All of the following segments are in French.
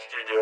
Studio,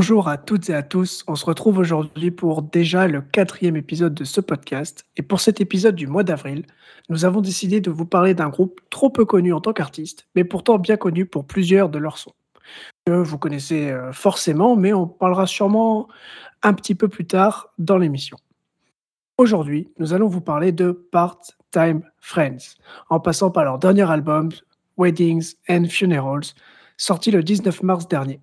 Bonjour à toutes et à tous, on se retrouve aujourd'hui pour déjà le quatrième épisode de ce podcast. Et pour cet épisode du mois d'avril, nous avons décidé de vous parler d'un groupe trop peu connu en tant qu'artiste, mais pourtant bien connu pour plusieurs de leurs sons. Que vous connaissez euh, forcément, mais on parlera sûrement un petit peu plus tard dans l'émission. Aujourd'hui, nous allons vous parler de Part-Time Friends, en passant par leur dernier album, Weddings and Funerals, sorti le 19 mars dernier.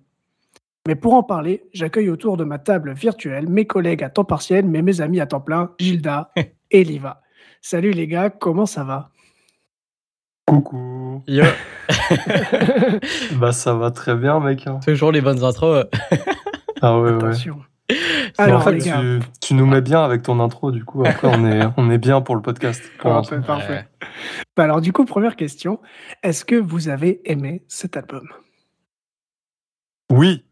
Mais pour en parler, j'accueille autour de ma table virtuelle mes collègues à temps partiel, mais mes amis à temps plein, Gilda et Liva. Salut les gars, comment ça va? Coucou. Yo, Bah ça va très bien mec. hein. toujours les bonnes intros. Ah ouais ouais. Attention. Mais Alors en fait les gars, tu, tu nous mets bien avec ton intro du coup après on est on est bien pour le podcast. pour l'instant. parfait. Bah alors du coup, première question, est-ce que vous avez aimé cet album? Oui.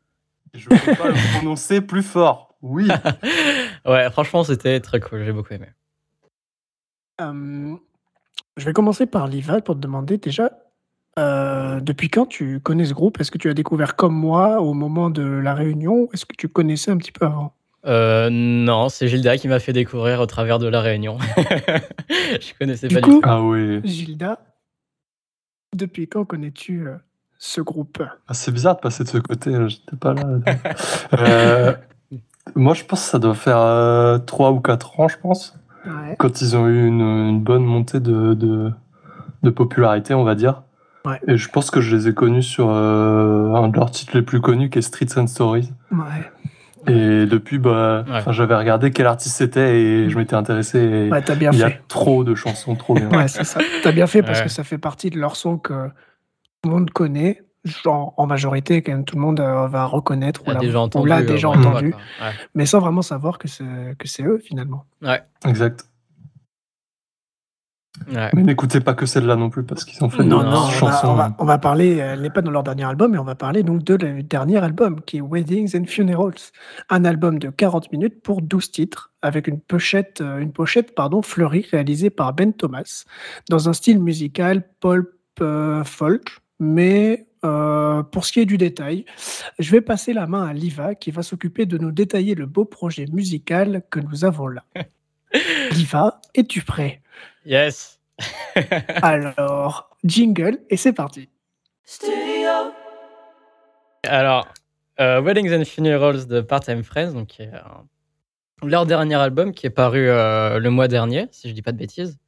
Je peux pas le prononcer plus fort. Oui. ouais, franchement, c'était très cool. J'ai beaucoup aimé. Euh, Je vais commencer par Liva pour te demander déjà, euh, depuis quand tu connais ce groupe? Est-ce que tu as découvert comme moi au moment de la réunion ou Est-ce que tu connaissais un petit peu avant? Euh, non, c'est Gilda qui m'a fait découvrir au travers de la réunion. Je connaissais Du pas coup- du tout. Ah oui. Gilda, depuis quand connais-tu euh, ce groupe Ah, c'est bizarre de passer de ce côté. J'étais pas là. Euh, moi je pense que ça doit faire euh, 3 ou 4 ans je pense. Ouais. Quand ils ont eu une, une bonne montée de, de, de popularité on va dire. Ouais. Et je pense que je les ai connus sur euh, un de leurs titres les plus connus qui est Streets and Stories. Ouais. Et depuis, bah, Ouais. j'avais regardé quel artiste c'était et je m'étais intéressé. Ouais, t'as bien il y a fait. trop de chansons, trop bien. Ouais, c'est ça. T'as bien fait parce Ouais. que ça fait partie de leur son que le monde connaît. Genre, en majorité, quand même, tout le monde euh, va reconnaître ou l'a déjà entendu. l'a euh, déjà voilà, entendu, quoi. Ouais. mais sans vraiment savoir que c'est eux finalement. Exact. Ouais. Mais n'écoutez pas que celle-là non plus parce qu'ils ont fait Non, des non, on va, chansons. on va- on va parler, euh, elle n'est pas dans leur dernier album, mais on va parler donc de leur dernier album qui est Weddings and Funerals. Un album de 40 minutes pour 12 titres, avec une pochette, euh, une pochette pardon, fleurie réalisée par Ben Thomas, dans un style musical pulp euh, folk. Mais euh, pour ce qui est du détail, je vais passer la main à Liva qui va s'occuper de nous détailler le beau projet musical que nous avons là. Liva, es-tu prêt? Yes. Alors, jingle et c'est parti. Alors, euh, Weddings and Funerals de Part-Time Friends, donc qui est euh, leur dernier album qui est paru euh, le mois dernier, si je dis pas de bêtises.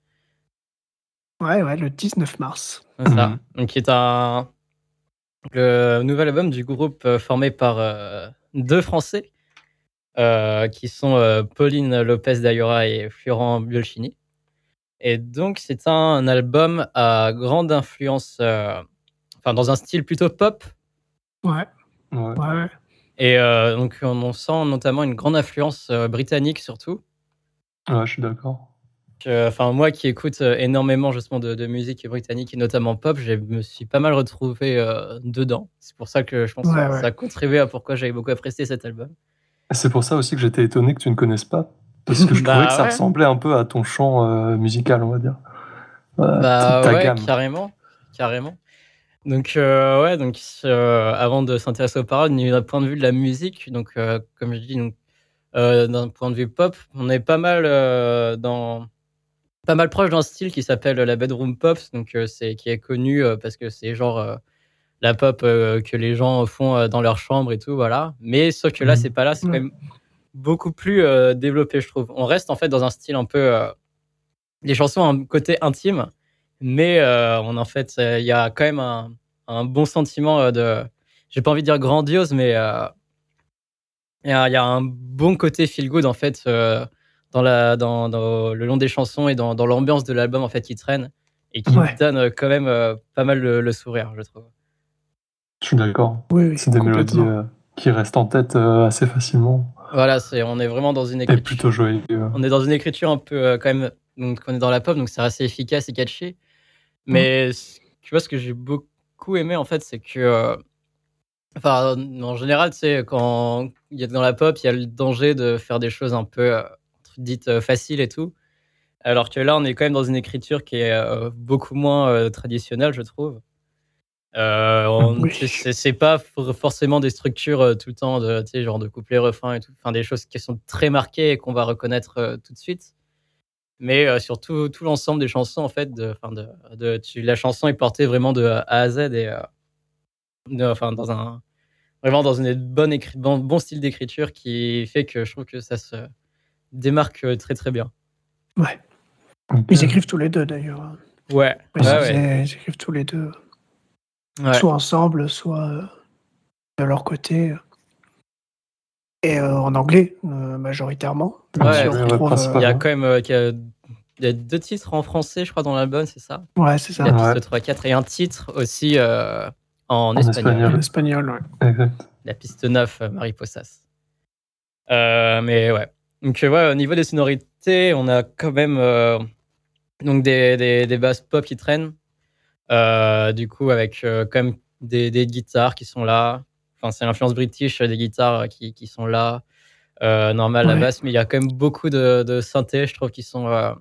Ouais, ouais, le 19 mars. C'est ça. Mhm. Donc, qui est un le nouvel album du groupe euh, formé par euh, deux Français, euh, qui sont euh, Pauline Lopez d'Ayora et Florent Biolchini. Et donc, c'est un album à grande influence, euh, enfin, dans un style plutôt pop. Ouais, Ouais. ouais, ouais. Et euh, donc, on, on sent notamment une grande influence euh, britannique, surtout. Ouais, je suis d'accord. Enfin, moi qui écoute euh, énormément justement de, de musique britannique et notamment pop, je me suis pas mal retrouvé euh, dedans. C'est pour ça que je pense Ouais, que ça, ouais. ça a contribué à pourquoi j'avais beaucoup apprécié cet album. C'est pour ça aussi que j'étais étonné que tu ne connaisses pas. Parce que je Bah trouvais que ça ouais. ressemblait un peu à ton chant euh, musical, on va dire. Euh, Bah ta ouais, gamme. carrément, carrément. Donc euh, ouais, donc euh, avant de s'intéresser aux paroles, d'un point de vue de la musique, donc euh, comme je dis, donc euh, d'un point de vue pop, on est pas mal euh, dans pas mal proche d'un style qui s'appelle la bedroom pop, donc euh, c'est qui est connu euh, parce que c'est genre euh, la pop que les gens font dans leur chambre et tout, voilà. Mais sauf que là, Mhm. c'est pas là, c'est quand même beaucoup plus développé, je trouve. On reste en fait dans un style un peu les chansons ont un côté intime, mais euh, on en fait il y a quand même un, un bon sentiment de j'ai pas envie de dire grandiose mais euh, il y, a il y a un bon côté feel good en fait euh, dans la dans, dans le long des chansons et dans, dans l'ambiance de l'album en fait qui traîne et qui Ouais. donne euh, quand même euh, pas mal le, le sourire je trouve Je suis d'accord. Oui, oui, C'est des mélodies euh, qui restent en tête euh, assez facilement voilà c'est on est vraiment dans une et écriture plutôt joyeux. on est dans une écriture un peu euh, quand même donc on est dans la pop donc c'est assez efficace et catchy Mais tu vois, ce que j'ai beaucoup aimé, en fait, c'est que. euh, Enfin, en général, tu sais, quand il y a dans la pop, il y a le danger de faire des choses un peu euh, dites euh, faciles et tout. Alors que là, on est quand même dans une écriture qui est euh, beaucoup moins euh, traditionnelle, je trouve. Euh, Oui. c'est- pas for- forcément des structures tout le temps de, tu sais, genre de couplet, refrain et tout. Enfin, des choses qui sont très marquées et qu'on va reconnaître tout de suite. Mais surtout, tout l'ensemble des chansons, en fait, de, de, de- tu- la chanson est portée vraiment de A à Z et enfin, dans un, vraiment dans une bonne écri- bon, bon style d'écriture qui fait que je trouve que ça se démarque euh, très très bien. Ouais. Ils écrivent tous les deux d'ailleurs. Ouais, Ils, ouais, ouais. ils écrivent tous les deux, Ouais. soit ensemble, soit euh, de leur côté. Et euh, en anglais, euh, majoritairement. Ouais, si retrouve. Il y a euh, quand même euh, y a- il y a deux titres en français, je crois, dans l'album, c'est ça? Ouais, c'est ça. La Ouais. piste 3 4 et un titre aussi euh, en, En espagnol. espagnol. En espagnol, ouais. Exact. La piste 9, euh, Mariposas. Euh, mais ouais. Donc, euh, ouais, au niveau des sonorités, on a quand même euh, donc des, des, des basses pop qui traînent. Euh, du coup, avec euh, quand même des, des guitares qui sont là. Enfin, c'est l'influence british euh, des guitares euh, qui, qui sont là. Euh, normal, la basse, mais il y a quand même beaucoup de, de synthés, je trouve, qui sont euh,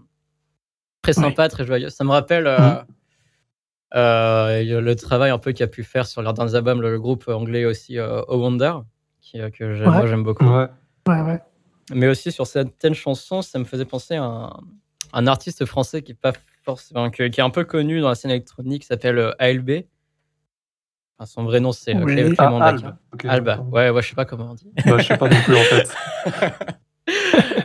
très Ouais. sympas, très joyeux. Ça me rappelle euh, Mhm. euh, le travail un peu qu'a pu faire sur leurs derniers albums le groupe anglais aussi, euh, Oh Wonder, qui, euh, que j'aime- Ouais. moi j'aime beaucoup. Ouais. Ouais, ouais. Mais aussi sur certaines chansons, ça me faisait penser à un, un artiste français qui est pas forcément, qui est un peu connu dans la scène électronique, qui s'appelle euh, ALB. Enfin, son vrai nom c'est euh, Oui. Clé- Ah, Clément Albe. Daquin. Ok, Alba. Ouais, ouais, je sais pas comment on dit. Bah, je sais pas non plus en fait.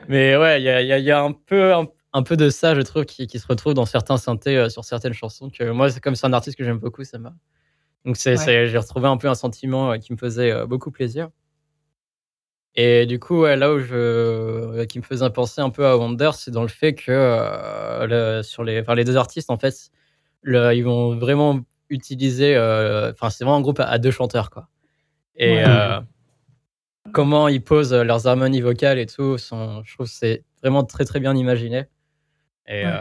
Mais ouais, il y a, il y a- il y a un peu, un, un peu de ça, je trouve, qui, qui se retrouve dans certains synthés euh, sur certaines chansons. Que moi, c'est comme c'est un artiste que j'aime beaucoup, ça m'a. Donc c'est, Ouais. c'est- j'ai retrouvé un peu un sentiment euh, qui me faisait euh, beaucoup plaisir. Et du coup, ouais, là où je, euh, qui me faisait penser un peu à Wonder, c'est dans le fait que euh, le- sur les, enfin, les deux artistes, en fait, le- ils vont vraiment utiliser. euh, Enfin, c'est vraiment un groupe à, à deux chanteurs, quoi. Et Ouais. euh, comment ils posent leurs harmonies vocales et tout, sont, je trouve que c'est vraiment très très bien imaginé. Et Ouais.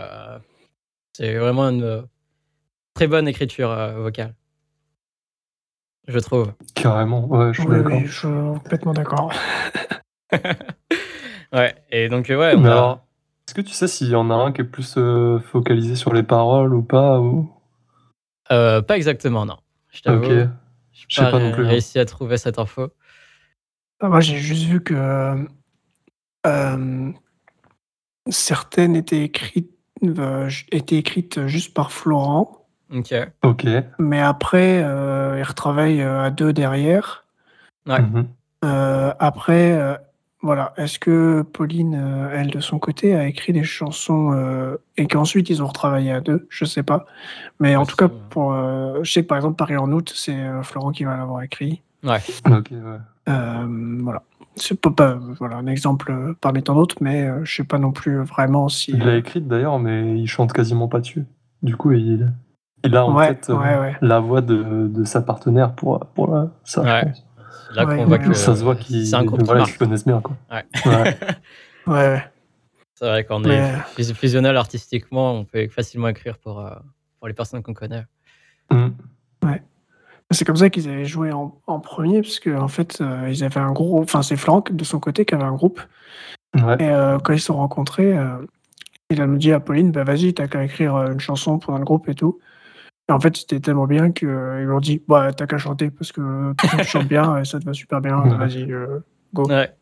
c'est vraiment une très bonne écriture vocale, je trouve. Carrément, ouais, je suis Oui, d'accord. oui, je suis complètement d'accord. Ouais, et donc euh, ouais, on Mais a- alors, est-ce que tu sais s'il y en a un qui est plus euh, focalisé sur les paroles ou pas ou... euh, pas exactement, non. Je t'avoue, Ok. je sais pas non plus, hein. réussi à trouver cette info. Ah, Moi, j'ai juste vu que euh, certaines étaient écrites, euh, étaient écrites juste par Florent, Ok. Ok. mais après, euh, il retravaille euh, à deux derrière. Ouais. Mhm. Euh, après, euh, voilà, est-ce que Pauline, euh, elle, de son côté, a écrit des chansons euh, et qu'ensuite ils ont retravaillé à deux? Je sais pas. Mais en tout cas, pour, euh, je sais que par exemple, Paris en août, c'est euh, Florent qui va l'avoir écrit. Ouais. Ok, ouais. Euh, voilà. C'est pas, pas- voilà, un exemple parmi tant d'autres, mais euh, je sais pas non plus vraiment si. Il l'a écrite d'ailleurs, mais il chante quasiment pas dessus. Du coup, il, il a en Ouais, tête euh, ouais, ouais. la voix de, de sa partenaire pour, pour la, ça, Ouais. là Ouais, qu'on voit ouais, que ouais. Ça se voit qu'ils c'est un groupe qui voilà, se connaissent bien. Quoi. Ouais. Ouais. Ouais, ouais. C'est vrai qu'on est fus- fusionnel artistiquement, on peut facilement écrire pour, euh, pour les personnes qu'on connaît. Mhm. C'est comme ça qu'ils avaient joué en, en premier, parce qu'en en fait, euh, ils avaient un gros. Enfin, c'est Franck de son côté qui avait un groupe. Ouais. Et euh, quand ils se sont rencontrés, euh, il a dit à Pauline bah, Vas-y, t'as qu'à écrire euh, une chanson pour un groupe et tout. Et en fait, c'était tellement bien qu'ils lui ont dit bah, T'as qu'à chanter parce que toi, tu chantes bien et ça te va super bien. Ouais. Vas-y, euh, go. Ouais.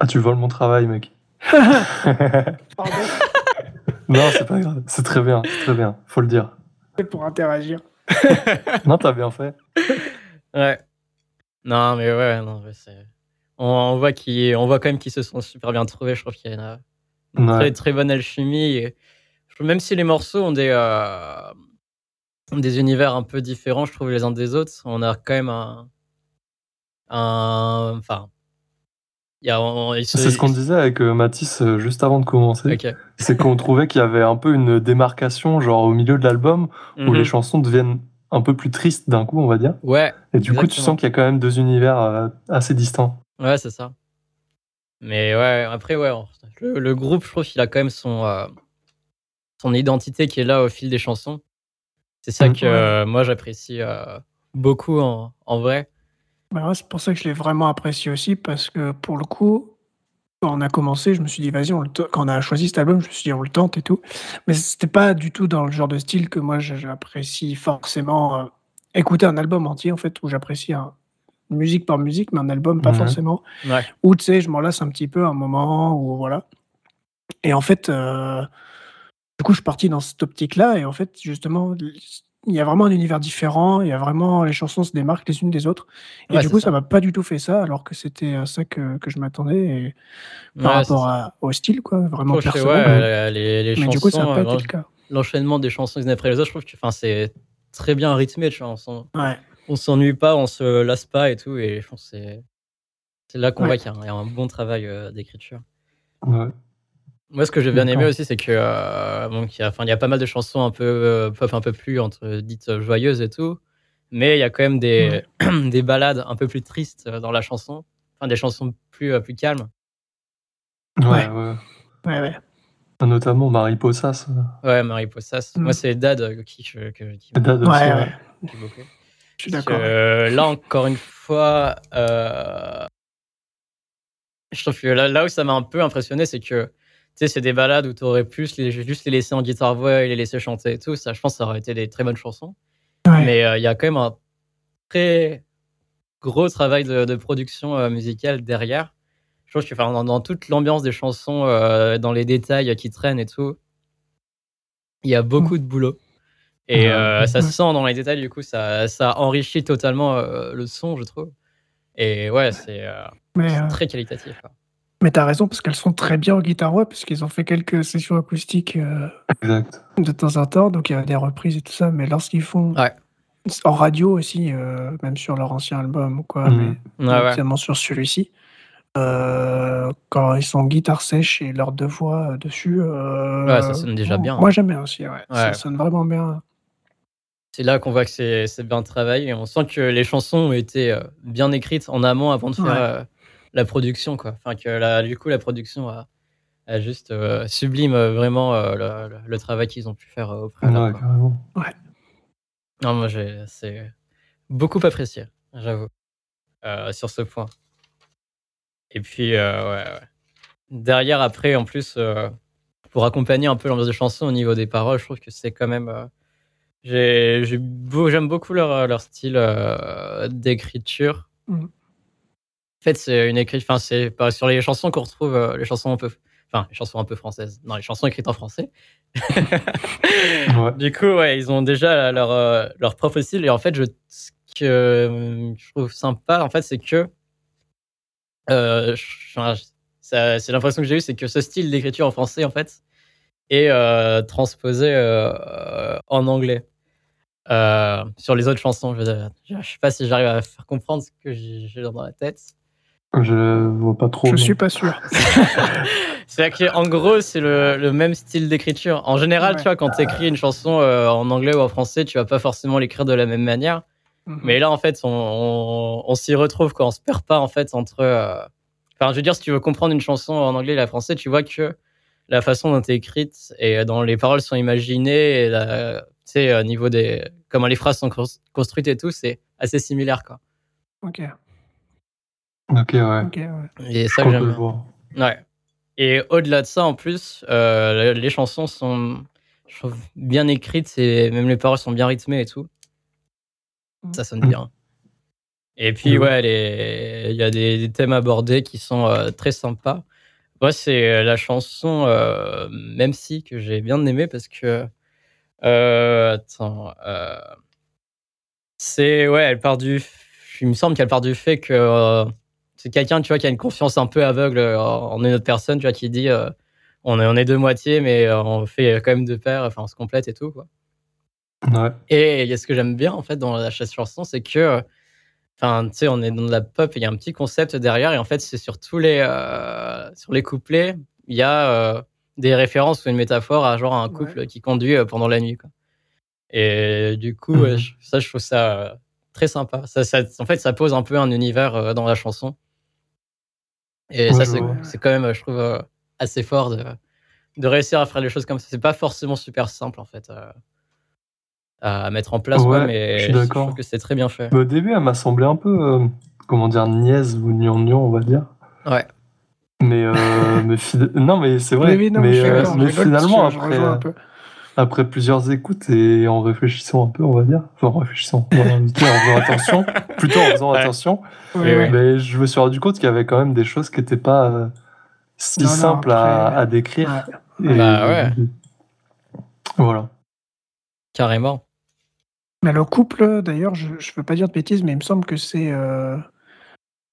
Ah, tu voles mon travail, mec. Pardon, non, c'est pas grave. C'est très bien, c'est très bien. Faut le dire. c'est pour interagir. Non, t'as bien fait. Ouais. Non, mais ouais, non, mais c'est. On, on voit qu'ils, on voit quand même qu'ils se sont super bien trouvés. Je trouve qu'il y a une, une Ouais. très très bonne alchimie. Et même si les morceaux ont des euh, des univers un peu différents, je trouve les uns des autres, on a quand même un, un, enfin, se- C'est ce qu'on disait avec euh, Mathis euh, juste avant de commencer. C'est qu'on trouvait qu'il y avait un peu une démarcation, genre au milieu de l'album, où Mhm. les chansons deviennent un peu plus tristes d'un coup, on va dire. Ouais, Et du coup, tu sens qu'il y a quand même deux univers euh, assez distants. Ouais, c'est ça. Mais ouais, après, ouais, le, le groupe, je trouve qu'il a quand même son, euh, son identité qui est là au fil des chansons. C'est ça Mm. que euh, moi j'apprécie euh, beaucoup en, en vrai. Bah ouais, c'est pour ça que je l'ai vraiment apprécié aussi, parce que pour le coup, quand on a commencé, je me suis dit, vas-y, on le te- quand on a choisi cet album, je me suis dit, on le tente et tout. Mais c'était pas du tout dans le genre de style que moi j'apprécie forcément euh, écouter un album entier, en fait, où j'apprécie un- musique par musique, mais un album, pas Mhm. forcément. Ouais. Ou tu sais, je m'en lasse un petit peu à un moment, ou voilà. Et en fait, euh, du coup, je suis parti dans cette optique-là, et en fait, justement, il y a vraiment un univers différent, il y a vraiment, les chansons se démarquent les unes des autres. Et Ouais, du coup, ça. m'a pas du tout fait ça, alors que c'était à ça que, que je m'attendais, et par Ouais, rapport à- au style, quoi, vraiment personnel. ouais, mais- euh, les, les mais chansons, du coup, ça n'a pas euh, été l'en- le cas. l'enchaînement des chansons les unes après les autres, je trouve que enfin, c'est très bien rythmé. Tu vois, on s'en- Ouais. on s'ennuie pas, on se lasse pas et tout. Et je pense que c'est là qu'on Ouais. voit qu'il y, a un- il y a un bon travail euh, d'écriture. Ouais. Moi, ce que j'ai bien aimé aussi, c'est que euh, bon, qu'il y a, enfin, il y a pas mal de chansons un peu euh, pop, un peu plus entre dites euh, joyeuses et tout, mais il y a quand même des, des ballades un peu plus tristes euh, dans la chanson, enfin des chansons plus euh, plus calmes. Ouais, Ouais. ouais. Ouais, ouais. Notamment Mariposas. euh, Ouais, Marie Possas. Mm. Moi, c'est Dad qui je- que- qui Dad aussi, Ouais, ouais. ouais. qui beaucoup. Je suis d'accord. euh, là, encore une fois, euh, je trouve que là, là où ça m'a un peu impressionné, c'est que sais, c'est des balades où tu aurais pu les, juste les laisser en guitare-voix et les laisser chanter et tout. Ça, je pense que ça aurait été des très bonnes chansons. Ouais. Mais euh, il y a quand même un très gros travail de, de production euh, musicale derrière. Je trouve que enfin, dans, dans toute l'ambiance des chansons, euh, dans les détails qui traînent et tout, il y a beaucoup de boulot. Et Ouais. ça se sent dans les détails, du coup, ça, ça enrichit totalement le son, je trouve. Et ouais, c'est très qualitatif. Mais t'as raison, parce qu'elles sont très bien en guitare voix, parce qu'ils ont fait quelques sessions acoustiques euh, Exact. de temps en temps, donc il y a des reprises et tout ça, mais lorsqu'ils font Ouais. en radio aussi, euh, même sur leur ancien album ou quoi, Mhm. mais ouais. notamment sur celui-ci, euh, quand ils sont en guitare sèche et leurs deux voix dessus, euh, Ouais, ça sonne déjà bien. Moi j'aime bien aussi, ouais. Ça sonne vraiment bien. C'est là qu'on voit que c'est c'est bien travaillé. Et on sent que les chansons ont été bien écrites en amont avant de faire Ouais. euh, la production. Quoi. Enfin, que la, du coup, la production a, a juste euh, sublime euh, vraiment euh, le, le- le travail qu'ils ont pu faire euh, au préalable. Ouais, carrément. Non, moi, j'ai- c'est beaucoup apprécié, j'avoue, euh, sur ce point. Et puis, euh, ouais, ouais. Derrière, après, en plus, euh, pour accompagner un peu l'ambiance des chansons au niveau des paroles, je trouve que c'est quand même. euh, beau- J'aime beaucoup leur, leur style euh, d'écriture. Mhm. En fait, c'est une écriture. Enfin, c'est pas sur les chansons qu'on retrouve, euh, les chansons un peu. Enfin, les chansons un peu françaises. Non, les chansons écrites en français. Ouais. Du coup, ouais, ils ont déjà leur, euh, leur propre style. Et en fait, je, ce que euh, je trouve sympa, en fait, c'est que. euh, c'est l'impression que j'ai eue, c'est que ce style d'écriture en français, en fait, est euh, transposé euh, en anglais. Euh, sur les autres chansons, je, je, je sais pas si j'arrive à faire comprendre ce que j'ai dans la tête. Je vois pas trop. Je non. suis pas sûr. C'est qu'en gros, c'est le, le même style d'écriture. En général, Ouais. tu vois, quand tu écris une chanson euh, en anglais ou en français, tu vas pas forcément l'écrire de la même manière. Mhm. Mais là, en fait, on, on, on s'y retrouve quand on se perd pas, en fait, entre. euh, Enfin, je veux dire, si tu veux comprendre une chanson en anglais et la français, tu vois que la façon dont elle est écrite et dont les paroles sont imaginées, et la- tu sais, au niveau des. Comment les phrases sont cons- construites et tout, c'est assez similaire, quoi. Ok, Ok, ouais. Et ça que j'aime. Ouais. Et au-delà de ça, en plus, euh, les chansons sont je trouve, bien écrites et même les paroles sont bien rythmées et tout. Ça sonne Mm. bien. Et puis, Mhm. ouais, les- il y a des, des thèmes abordés qui sont euh, très sympas. Moi, c'est euh, la chanson euh, Même si que j'ai bien aimé parce que. euh, attends. euh, c'est. Ouais, elle part du. Il me semble qu'elle part du fait que. C'est quelqu'un, tu vois, qui a une confiance un peu aveugle euh, en une autre personne, tu vois, qui dit euh, on, est, on est deux moitiés, mais euh, on fait quand même deux paires, enfin, on se complète et tout, quoi. Ouais. Et ce que j'aime bien, en fait, dans la chasse chanson, c'est que, enfin, tu sais, on est dans de la pop, il y a un petit concept derrière, et en fait, c'est sur tous les, euh, sur les couplets, il y a euh, des références ou une métaphore à genre un couple qui conduit euh, pendant la nuit, quoi. Et du coup, ouais, je- ça, je trouve ça euh, très sympa. Ça, ça- en fait, ça pose un peu un univers euh, dans la chanson. Et Ouais, ça, c'est quand même, je trouve, euh, assez fort de, de réussir à faire les choses comme ça. C'est pas forcément super simple, en fait, euh, à mettre en place, Ouais, mais je suis je d'accord. trouve que c'est très bien fait. Mais au début, elle m'a semblé un peu, euh, comment dire, niaise ou gnangnan, on va dire. Ouais. Mais, euh, mais fida- non, mais c'est vrai. Oui, oui, non, mais euh, mais rigole, finalement, après, après plusieurs écoutes et en réfléchissant un peu, on va dire, enfin en réfléchissant, en faisant attention, plutôt en faisant Ouais. attention, Oui, mais je me suis rendu compte qu'il y avait quand même des choses qui n'étaient pas euh, si Non, non, simples à, après, à décrire. Ouais. Et- Bah ouais. Voilà. Carrément. Mais le couple, d'ailleurs, je ne veux pas dire de bêtises, mais il me semble que c'est euh,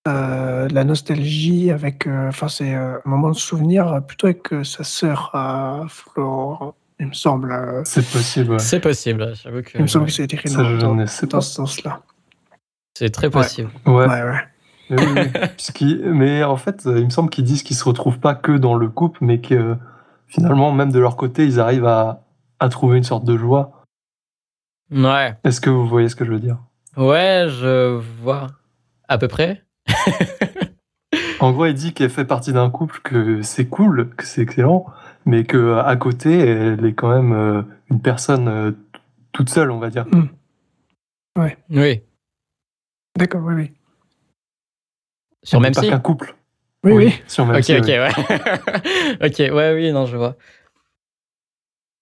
euh, la nostalgie avec. euh, Enfin, c'est euh, un moment de souvenir plutôt avec euh, sa sœur à Flore, il me semble. euh, C'est possible, ouais. C'est possible, j'avoue que il me semble que c'est écrit dans, dans- dans ce sens-là. c'est très possible. Ouais. Ouais, ouais. Mais, oui, oui. Puisqu'il- mais en fait, euh, il me semble qu'ils disent qu'ils se retrouvent pas que dans le couple, mais que euh, finalement, même de leur côté, ils arrivent à, à trouver une sorte de joie. Ouais. Est-ce que vous voyez ce que je veux dire? Ouais, je vois. À peu près. En gros, il dit qu'elle fait partie d'un couple, que c'est cool, que c'est excellent, mais que à côté, elle est quand même euh, une personne euh, toute seule, on va dire. Oui. D'accord, oui, oui. Sur même si. qu'un couple. Oui, oui. Sur même Ok, si, ok, oui. ouais. ok, ouais, oui, non, je vois.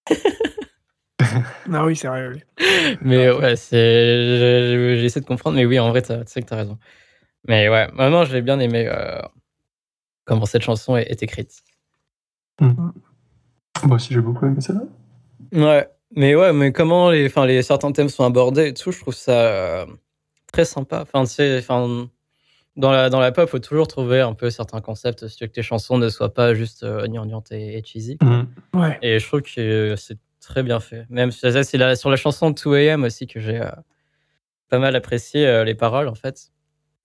Ah oui, c'est vrai, oui. Mais ouais, c'est. je- je- J'essaie de comprendre, mais oui, en vrai, tu sais que t'as raison. Mais ouais, vraiment, j'ai bien aimé euh, comment cette chanson est, est écrite. Moi aussi, j'ai beaucoup aimé celle-là. Ouais, mais ouais, mais comment les, enfin, les certains thèmes sont abordés et tout, je trouve ça euh, très sympa. Enfin, tu enfin, dans la, dans la pop, faut toujours trouver un peu certains concepts, si tu veux que tes chansons ne soient pas juste euh, gnangnantes et, et cheesy. Mhm. Ouais. Et je trouve que c'est très bien fait. Même c'est la- sur la chanson 2AM aussi que j'ai euh, pas mal apprécié euh, les paroles, en fait.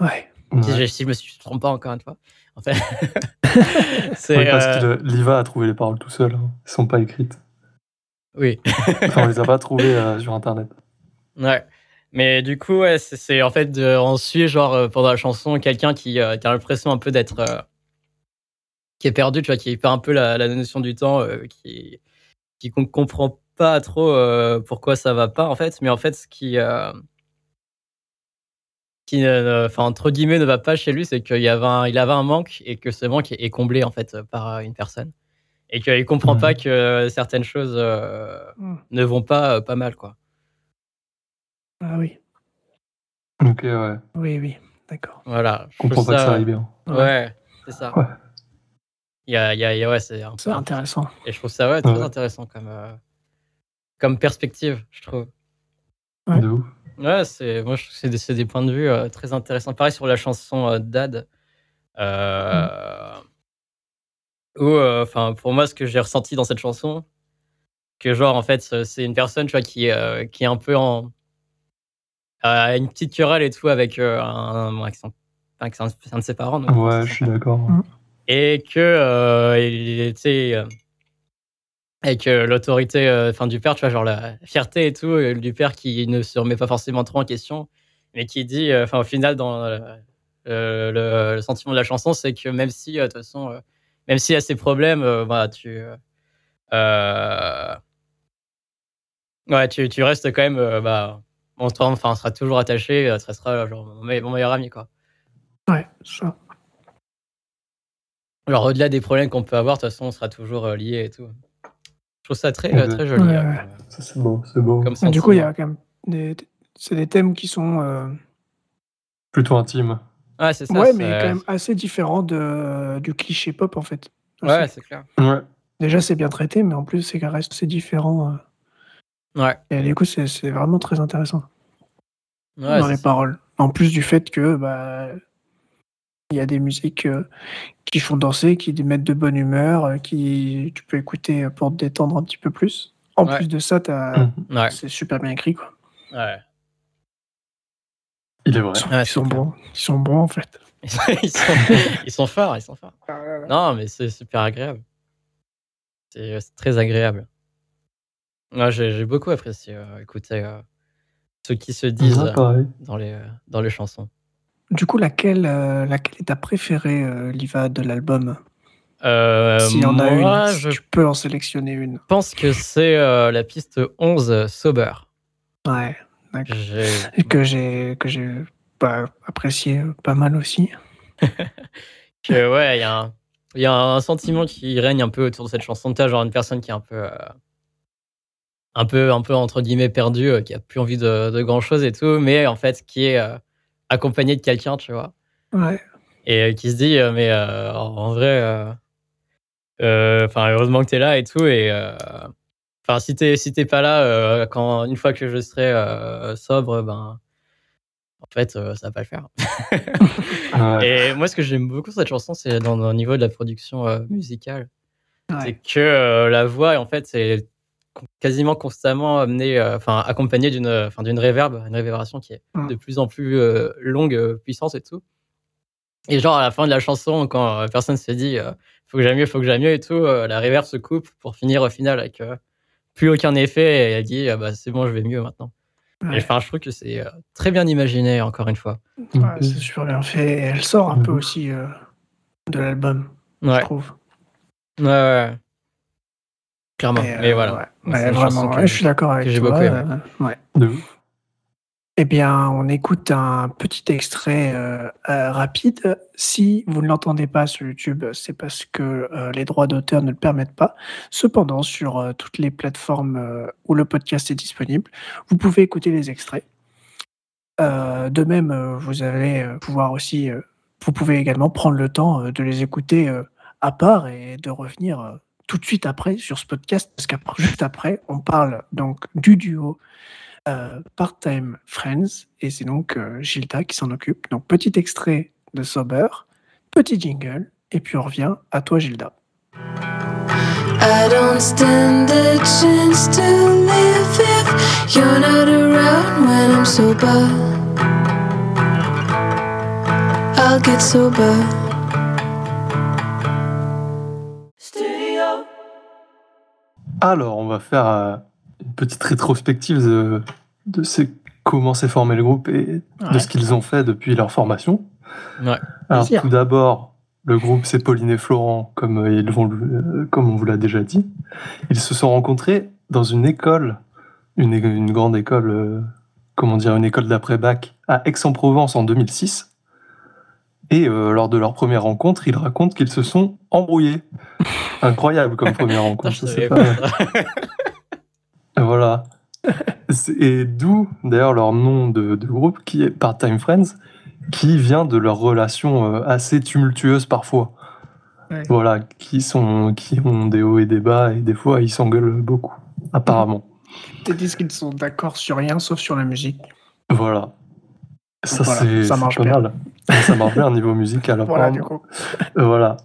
Ouais. Si, Ouais. je- si je me suis- je me trompe pas encore une fois. En fait, c'est. Oui, parce euh, que Liva a trouvé les paroles tout seul. hein. Elles sont pas écrites. Oui. Enfin, on les a pas trouvées euh, sur Internet. Ouais. Mais du coup, ouais, c'est- en fait, de, on suit genre euh, pendant la chanson quelqu'un qui, euh, qui a l'impression un peu d'être. euh, qui est perdu, tu vois, qui perd un peu la, la notion du temps, qui qui com- comprend pas trop pourquoi ça va pas, en fait. Mais en fait, ce qui. Euh, qui, euh, enfin, entre guillemets, ne va pas chez lui, c'est qu'il y avait un, il avait un manque et que ce manque est, comblé, en fait, par euh, une personne. Et qu'il comprend pas que certaines choses euh, Mhm. ne vont pas, euh, pas mal, quoi. Ah oui. Ok, ouais. Oui, oui. D'accord. Voilà. Je comprends pas que ça aille bien. Ouais, c'est ça. Ouais. Il y a, il y a- il y a- ouais, c'est un C'est peu intéressant. Et je trouve ça ouais, très Ouais. intéressant comme, euh, comme perspective, je trouve. Ouais. De ouf. Ouais, c'est, moi, je trouve que c'est des, c'est des points de vue euh, très intéressants. Pareil sur la chanson euh, Dad. Euh, Où, euh, enfin, pour moi, ce que j'ai ressenti dans cette chanson, que genre, en fait, c'est une personne, tu vois, qui, euh, qui est un peu en. a une petite querelle et tout avec, euh, un, avec, son, enfin, avec un, un de ses parents. donc, Ouais, je suis d'accord. Mhm. et que euh, il- tu sais euh, avec euh, l'autorité euh, du père tu vois genre la fierté et tout euh, du père qui ne se remet pas forcément trop en question mais qui dit euh, enfin au final dans le, le sentiment de la chanson c'est que même si de toute façon même s'il y a ces problèmes voilà tu ouais tu, tu restes quand même bah on on sera toujours attaché ça sera genre mon, me- mon meilleur ami quoi Ouais, ça. Alors, au-delà des problèmes qu'on peut avoir, de toute façon, on sera toujours liés et tout. Je trouve ça très, Ouais. très joli. Ouais, ouais. Ça, c'est beau. C'est beau. comme Mais du coup, il y a quand même des. C'est des thèmes qui sont. euh, Plutôt intime. Ouais, c'est ça. ouais, mais quand même assez différents de, du cliché pop en fait. aussi. Ouais, c'est clair. Ouais. Déjà, c'est bien traité, mais en plus, c'est reste c'est différent. euh, Ouais. et du coup, c'est c'est vraiment très intéressant ouais dans les ça. paroles. En plus du fait que bah il y a des musiques euh, qui font danser, qui mettent de bonne humeur, euh, qui tu peux écouter pour te détendre un petit peu plus. En Ouais. plus de ça, t'as-. Ouais. c'est super bien écrit quoi. ouais. Il est vrai. Ils sont, Ouais, ils c'est sont clair. bons, ils sont bons en fait. ils, sont, ils sont forts, ils sont forts. Non, mais c'est super agréable. C'est très agréable. Moi, j'ai beaucoup apprécié euh, écouter euh, ce qui se disent dans, les, euh, dans les chansons. Du coup, laquelle, euh, laquelle est ta préférée, euh, Liva, de l'album? Euh, S'il y en a moi, une, si je tu peux en sélectionner une. pense que c'est la piste 11, Sober. Ouais, d'accord. Que j'ai que j'ai bah, apprécié pas mal aussi. que, ouais, il y, a un- il y a un sentiment qui règne un peu autour de cette chanson. T'as genre une personne qui est un peu, euh, un peu, un peu entre guillemets perdue, euh, qui a plus envie de, de grand chose et tout, mais en fait qui est euh, accompagnée de quelqu'un, tu vois, Ouais. et euh, qui se dit, euh, mais euh, en vrai, enfin heureusement que t'es là et tout, et enfin si t'es si t'es pas là, quand une fois que je serai sobre, ben en fait euh, ça va pas le faire. Ouais. Et moi, ce que j'aime beaucoup cette chanson, c'est dans le niveau de la production euh, musicale. C'est que euh, la voix, en fait, c'est quasiment constamment amenée, euh, enfin, accompagnée d'une, euh, enfin, d'une réverb, une réverbération qui est Mm. de plus en plus euh, longue, puissante et tout. Et genre, à la fin de la chanson, quand euh, personne se dit, euh, faut que j'aille mieux, faut que j'aille mieux et tout, euh, la réverb se coupe pour finir au final avec euh, plus aucun effet et elle dit, ah bah, c'est bon, je vais mieux maintenant. Et Ouais. enfin, je trouve que c'est euh, très bien imaginé, encore une fois. Ouais, c'est super bien fait. Et elle sort un peu Mhm. aussi euh, de l'album, je trouve. ouais, ouais. Clairement. Et, euh, Mais voilà. ouais. Vraiment, que- je suis d'accord avec que j'ai toi. beaucoup aimé. euh, ouais. De ouf. Eh bien, on écoute un petit extrait euh, euh, rapide. Si vous ne l'entendez pas sur YouTube, c'est parce que euh, les droits d'auteur ne le permettent pas. Cependant, sur euh, toutes les plateformes euh, où le podcast est disponible, vous pouvez écouter les extraits. Euh, de même, euh, vous allez pouvoir aussi, euh, vous pouvez également prendre le temps euh, de les écouter euh, à part et de revenir euh, tout de suite après sur ce podcast, parce qu'après, juste après, on parle donc du duo euh, Part-Time Friends, et c'est donc euh, Gilda qui s'en occupe. Donc petit extrait de Sober, petit jingle, et puis on revient à toi Gilda. I don't stand a chance to live if you're not around when I'm sober. I'll get sober. Alors, on va faire euh, une petite rétrospective de, comment s'est formé le groupe et de ce qu'ils ont fait depuis leur formation. Ouais. Alors, Plaisir. tout d'abord, le groupe, c'est Pauline et Florent, comme, euh, ils vont, euh, comme on vous l'a déjà dit. Ils se sont rencontrés dans une école, une, grande école, euh, comment dire, une école d'après-bac à Aix-en-Provence en 2006. Et euh, lors de leur première rencontre, ils racontent qu'ils se sont embrouillés. Incroyable comme première rencontre. je pas. Voilà. Et d'où, d'ailleurs, leur nom de, de groupe, qui est Part-Time Friends, qui vient de leur relation euh, assez tumultueuse parfois. Ouais. Voilà, qui, sont, qui ont des hauts et des bas, et des fois, ils s'engueulent beaucoup, apparemment. Ils disent qu'ils sont d'accord sur rien sauf sur la musique. Voilà. Ça, voilà, ça marche pas bien. mal. Ça marche bien au niveau musical. Voilà, apparemment. du coup. Euh, Voilà.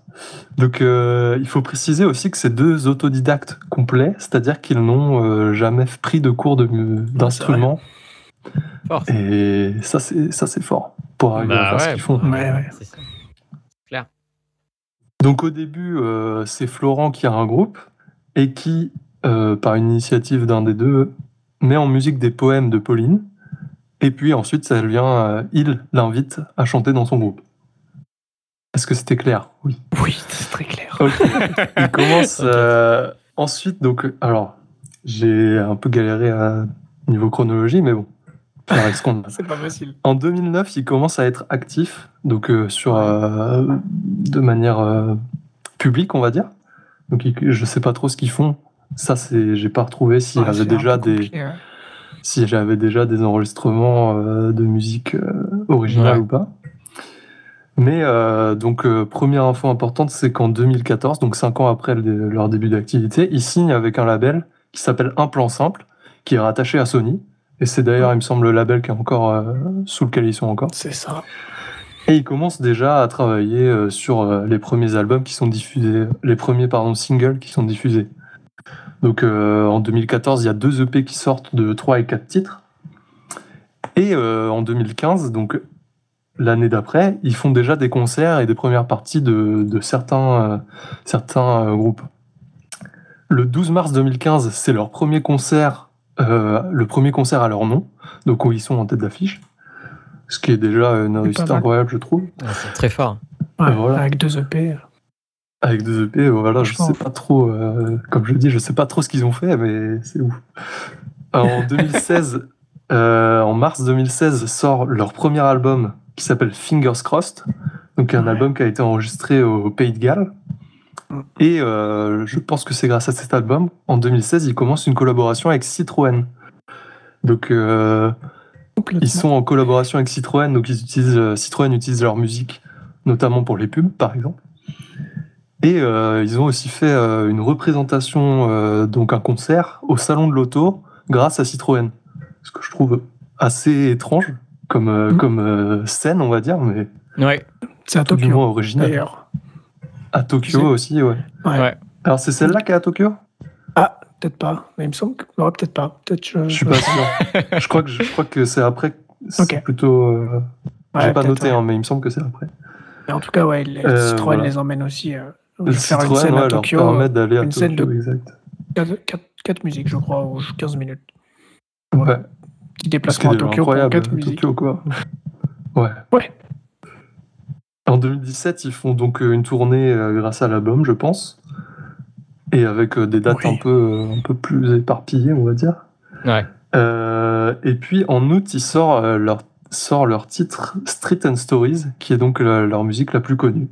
Donc, euh, il faut préciser aussi que c'est deux autodidactes complets, c'est-à-dire qu'ils n'ont euh, jamais pris de cours de mu- d'instrument. Fort, ça. Et ça, c'est ça, c'est fort pour arriver Bah à faire ce qu'ils font. Ouais. C'est. Donc, au début, euh, c'est Florent qui a un groupe et qui, euh, par une initiative d'un des deux, met en musique des poèmes de Pauline. Et puis ensuite, ça vient, euh, il l'invite à chanter dans son groupe. Est-ce que c'était clair? Oui. Oui, c'est très clair. Il commence euh, ensuite, donc, euh, alors, j'ai un peu galéré à niveau chronologie, mais bon. C'est pas facile. En 2009, il commence à être actif, donc euh, sur, euh, de manière euh, publique, on va dire. Donc, je sais pas trop ce qu'ils font. Ça, c'est, j'ai pas retrouvé s'il y Ouais, avait déjà des, compliqué, ouais. Si j'avais déjà des enregistrements euh, de musique euh, originale Ouais. ou pas. Mais euh, donc, première info importante, c'est qu'en 2014, donc cinq ans après le- leur début d'activité, ils signent avec un label qui s'appelle Un Plan Simple, qui est rattaché à Sony. Et c'est d'ailleurs, il me semble, le label qui est encore sous lequel ils sont encore. C'est ça. Et ils commencent déjà à travailler sur les premiers albums qui sont diffusés, les premiers pardon, singles qui sont diffusés. Donc euh, en 2014, il y a deux EP qui sortent de 3 et 4 titres. Et euh, en 2015, donc l'année d'après, ils font déjà des concerts et des premières parties de, de certains, euh, certains euh, groupes. Le 12 mars 2015, c'est leur premier concert, euh, le premier concert à leur nom, donc où ils sont en tête d'affiche. Ce qui est déjà une réussite incroyable, je trouve. Ouais, c'est très fort. Ouais, voilà. Avec deux EP. Avec deux EP, voilà, je sais pas trop, euh, comme je dis, je sais pas trop ce qu'ils ont fait, mais c'est ouf. Alors, en 2016, euh, en mars 2016 sort leur premier album qui s'appelle Fingers Crossed, donc un Ouais. album qui a été enregistré au Pays de Galles. Mm. Et euh, je pense que c'est grâce à cet album, en 2016, ils commencent une collaboration avec Citroën. Donc euh, ils sont en collaboration avec Citroën, donc ils utilisent, euh, Citroën utilise leur musique, notamment pour les pubs, par exemple. Et euh, ils ont aussi fait euh, une représentation, euh, donc un concert au salon de l'auto, grâce à Citroën. Ce que je trouve assez étrange comme, euh, Mhm. comme euh, scène, on va dire, mais Ouais. C'est à Tokyo, moins original. d'ailleurs. À Tokyo aussi, ouais. Ouais. Ouais. Alors c'est celle-là qui est à Tokyo? Ah, peut-être pas. Mais il me semble que. Non, peut-être pas. Peut-être je... Je suis pas sûr. je crois que je crois que c'est après. C'est Ok. plutôt. euh, Ouais, J'ai pas noté, ouais. hein, mais il me semble que c'est après. Mais en tout cas, ouais, les Euh, Citroën voilà. les emmène aussi. Le faire une scène ouais, à leur Tokyo. permet d'aller à une scène de- exact. 4, musiques, je crois, ou 15 minutes. Ouais. Petit déplacement à Tokyo pour incroyable, 4 musiques. Tokyo, quoi. Ouais. Ouais. En 2017, ils font donc euh, une tournée euh, grâce à l'album, je pense. Et avec euh, des dates Oui. un, peu, un peu plus éparpillées, on va dire. Ouais. Euh, et puis en août, ils sortent leur, sort leur titre Street and Stories, qui est donc la- leur musique la plus connue,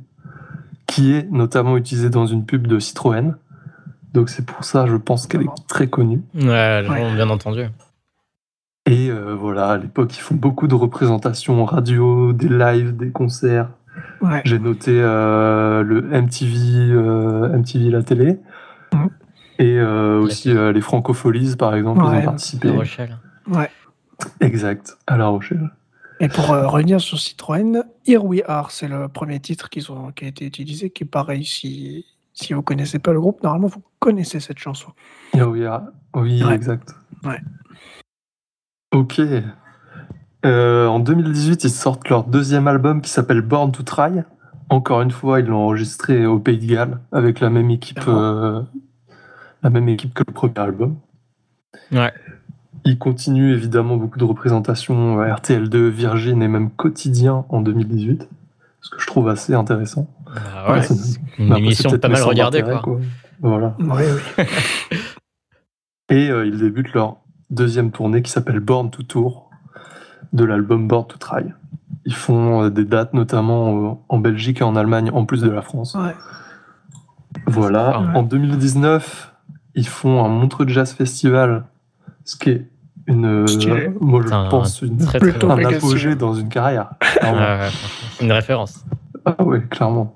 qui est notamment utilisée dans une pub de Citroën. Donc c'est pour ça, je pense qu'elle est très connue. Ouais, bien entendu. Et euh, voilà, à l'époque, ils font beaucoup de représentations radio, des lives, des concerts. Ouais. J'ai noté euh, le MTV, euh, MTV la télé. Mhm. Et euh, aussi euh, les Francopholies, par exemple, ils ont participé. La Rochelle. ouais. Exact, à La Rochelle. Et pour euh, revenir sur Citroën, Here We Are, c'est le premier titre ont, qui a été utilisé, qui est pareil, si, si vous connaissez pas le groupe, normalement vous connaissez cette chanson. Ah oui, ah, oui Ouais. exact. Ouais. Ok. Euh, en 2018, ils sortent leur deuxième album qui s'appelle Born to Try. Encore une fois, ils l'ont enregistré au Pays de Galles avec la même équipe, euh, la même équipe que le premier album. Ouais. Ils continuent évidemment beaucoup de représentations euh, RTL2, Virgin et même Quotidien en 2018, ce que je trouve assez intéressant. Bah ouais, c'est une émission peut-être pas mal regardée, quoi. Voilà. Oui. Et euh, ils débutent leur deuxième tournée qui s'appelle Born to Tour de l'album Born to Try. Ils font euh, des dates notamment euh, en Belgique et en Allemagne en plus de la France. Ouais. Voilà. Ouais. En 2019, ils font un Montreux Jazz Festival, ce qui est une, euh, Stylé. moi je un pense une, Très, très Plutôt bon. un apogée dans une carrière. Une référence. Ah ouais, clairement.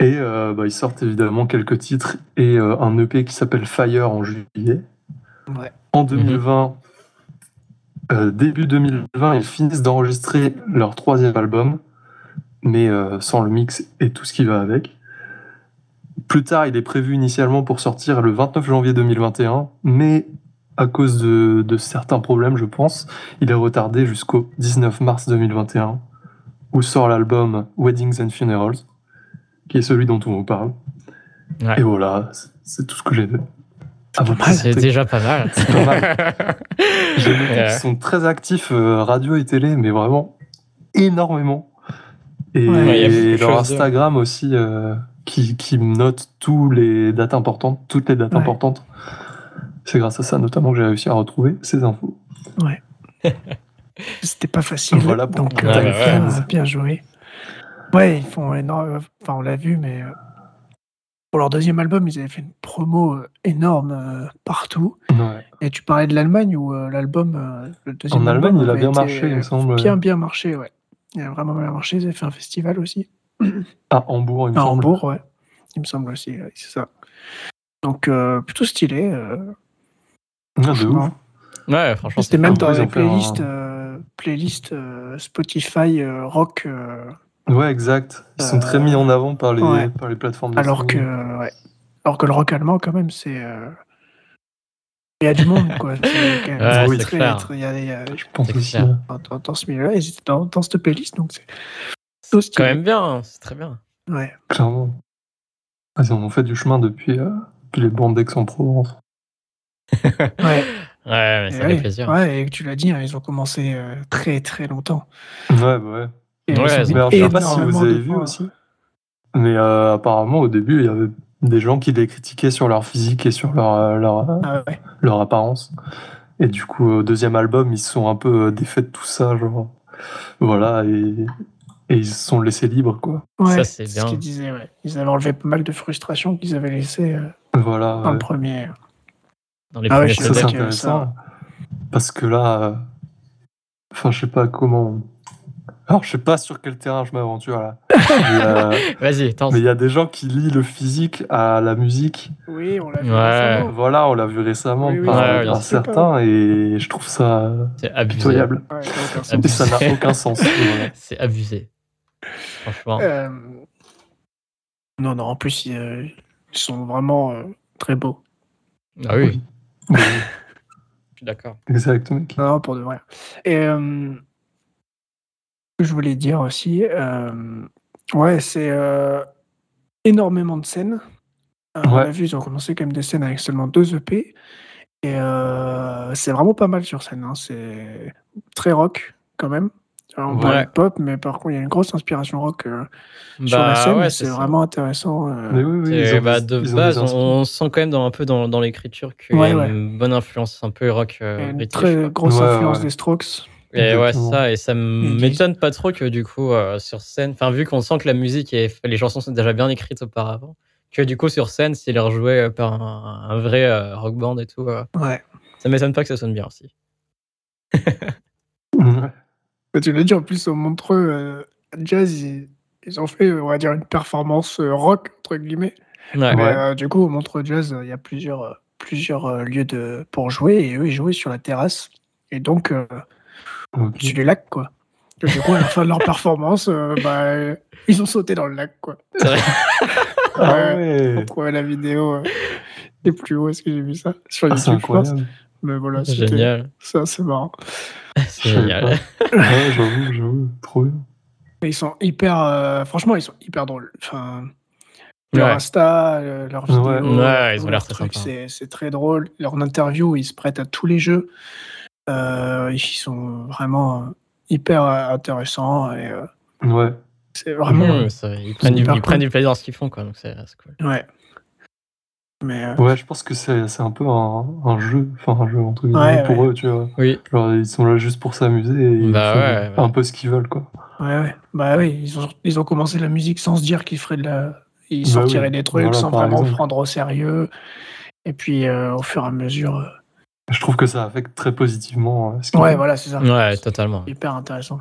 Et euh, bah, ils sortent évidemment quelques titres et euh, un EP qui s'appelle Fire en juillet. Ouais. En 2020, euh, début 2020, ils finissent d'enregistrer leur troisième album, mais euh, sans le mix et tout ce qui va avec. Plus tard, il est prévu initialement pour sortir le 29 janvier 2021, mais à cause de, de certains problèmes, je pense, il est retardé jusqu'au 19 mars 2021, où sort l'album Weddings and Funerals, qui est celui dont on vous parle. Ouais. Et voilà, c'est- tout ce que j'ai pas mal. C'est déjà pas mal. C'est pas mal. Ouais. qu'ils sont très actifs euh, radio et télé, mais vraiment énormément. Et, Ouais, leur de- Instagram aussi, euh, qui, qui note tous les dates importantes, toutes les dates Ouais. importantes. C'est grâce à ça notamment que j'ai réussi à retrouver ces infos. C'était pas facile. Voilà pour donc time bien, bien joué. Ouais, ils font énorme. Enfin, on l'a vu, mais euh, pour leur deuxième album, ils avaient fait une promo euh, énorme partout. Ouais. Et tu parlais de l'Allemagne où l'album, le deuxième En album Allemagne, il a bien marché, il me semble. Bien, bien marché, ouais. Il a vraiment bien marché. Ils avaient fait un festival aussi. À Hambourg, il me À semble. Hambourg, ouais. Il me semble aussi, ouais, c'est ça. Donc, euh, plutôt stylé. euh, Franchement. ouf. Ouais, franchement, C'était même dans les playlists, euh, playlists euh, Spotify euh, rock, euh, Ouais, exact. Ils sont Euh, très mis en avant par les, ouais. par les plateformes de alors que, ouais. alors que le rock allemand, quand même, c'est. euh, Il y a du monde, quoi. C'est quand même Ouais, très- c'est très- clair. très- il y a- il y a- Je pense c'est aussi. ouais. dans, dans- ce milieu-là, ils étaient dans, dans cette playlist, donc c'est quand même bien, hein, c'est très bien. Ouais. Clairement. Ils en ont fait du chemin depuis, euh, depuis les bandes d'Aix-en-Provence. Ouais. Ouais, mais ça fait plaisir. Ouais, et tu l'as dit, hein, ils ont commencé euh, très très longtemps. Ouais, bah ouais. Et Ouais, ils ont je sais pas si énormément vous avez vu aussi. Mais euh, apparemment, au début, il y avait des gens qui les critiquaient sur leur physique et sur leur, euh, leur, Ah ouais. leur apparence. Et du coup, au deuxième album, ils se sont un peu défaits de tout ça, genre. Voilà, et, et ils se sont laissés libres, quoi. Ouais, Ça, c'est ce bien. qu'ils disaient, ouais. Ils avaient enlevé pas mal de frustration qu'ils avaient laissé euh, Voilà. dans le ouais. premier. Dans les Ah ouais, Ça, c'est intéressant. Parce que là. euh, Enfin, je sais pas comment. Alors, je sais pas sur quel terrain je m'aventure là. mais euh, Vas-y, tente. mais il y a des gens qui lient le physique à la musique. Oui, on l'a vu Ouais. récemment. Voilà, on l'a vu récemment Oui, oui, par, Ouais, certains et je trouve ça pitoyable. Ouais, ça n'a aucun sens. voilà. C'est abusé. Franchement. Euh, Non, non, en plus, ils, euh, ils sont vraiment euh, très beaux. Ah oui, Oui. Oui, je suis d'accord. Exact, mec. Non, non, pour de vrai. Et euh, ce que je voulais dire aussi, euh, ouais, c'est euh, énormément de scènes. Euh, On Ouais. a vu, ils ont commencé quand même des scènes avec seulement deux EP. Et euh, c'est vraiment pas mal sur scène. hein. C'est très rock quand même. On Ouais. parle de pop, mais par contre, il y a une grosse inspiration rock euh, sur la Bah scène. ouais, c'est vraiment intéressant. euh, Mais oui, oui, Et ils ont bah, de ils base, on, sent quand même dans, un peu dans, dans l'écriture qu'il Ouais, y a ouais. une bonne influence un peu rock euh, une british. très quoi. grosse Ouais, influence ouais. des Strokes. Et ouais, ça, et ça m'étonne pas trop que du coup, euh, sur scène, enfin, vu qu'on sent que la musique et les chansons sont déjà bien écrites auparavant, que du coup, sur scène, s'il est rejoué euh, par un, un vrai euh, rock band et tout, euh, Ouais. ça m'étonne pas que ça sonne bien aussi. Tu l'as dit, en plus, au Montreux euh, Jazz, ils, ils ont fait, on va dire, une performance euh, rock, entre guillemets. Ouais. Mais Ouais. euh, du coup, au Montreux Jazz, il y a plusieurs, plusieurs euh, lieux de, pour jouer, et eux, ils jouaient sur la terrasse. Et donc, euh, Ok. au-dessus du lac, quoi. Et du coup, à la fin de leur performance, euh, bah, ils ont sauté dans le lac, quoi. C'est vrai. Ah Ouais. ouais. Faut trouver la vidéo. euh, et plus haut, est-ce que j'ai vu ça Sur Ah, YouTube, je pense. incroyable. Mais voilà, c'était Génial. ça, c'est marrant. C'est génial. Ouais, j'avoue, j'avoue. Trop bien. Mais ils sont hyper. euh, franchement, ils sont hyper drôles. Enfin, leur Ouais. Insta, leurs vidéos. Ouais. Ouais, ils ont l'air leur très. C'est c'est très drôle. Leur interview, ils se prêtent à tous les jeux. Euh, ils sont vraiment euh, hyper euh, intéressants. Et euh, Ouais. c'est vraiment. Mmh, ça- ils, prennent du, ils prennent cool. du plaisir dans ce qu'ils font, quoi, donc c'est c'est cool. Ouais. Mais. euh, Ouais, je pense que c'est c'est un peu un, un jeu, enfin un jeu entre guillemets Ouais, pour ouais. eux, tu vois. Oui, Genre, ils sont là juste pour s'amuser et ils Bah font ouais, ouais. un peu ce qu'ils veulent, quoi. Ouais, ouais. Bah oui, ils ont, ils ont commencé la musique sans se dire qu'ils feraient de la. Ils Bah sortiraient oui, des trucs voilà, sans vraiment exemple. prendre au sérieux. Et puis, euh, au fur et à mesure. euh, Je trouve que ça affecte très positivement euh, ce qu'ils Ouais, voilà, c'est ça. ouais, totalement. Hyper intéressant.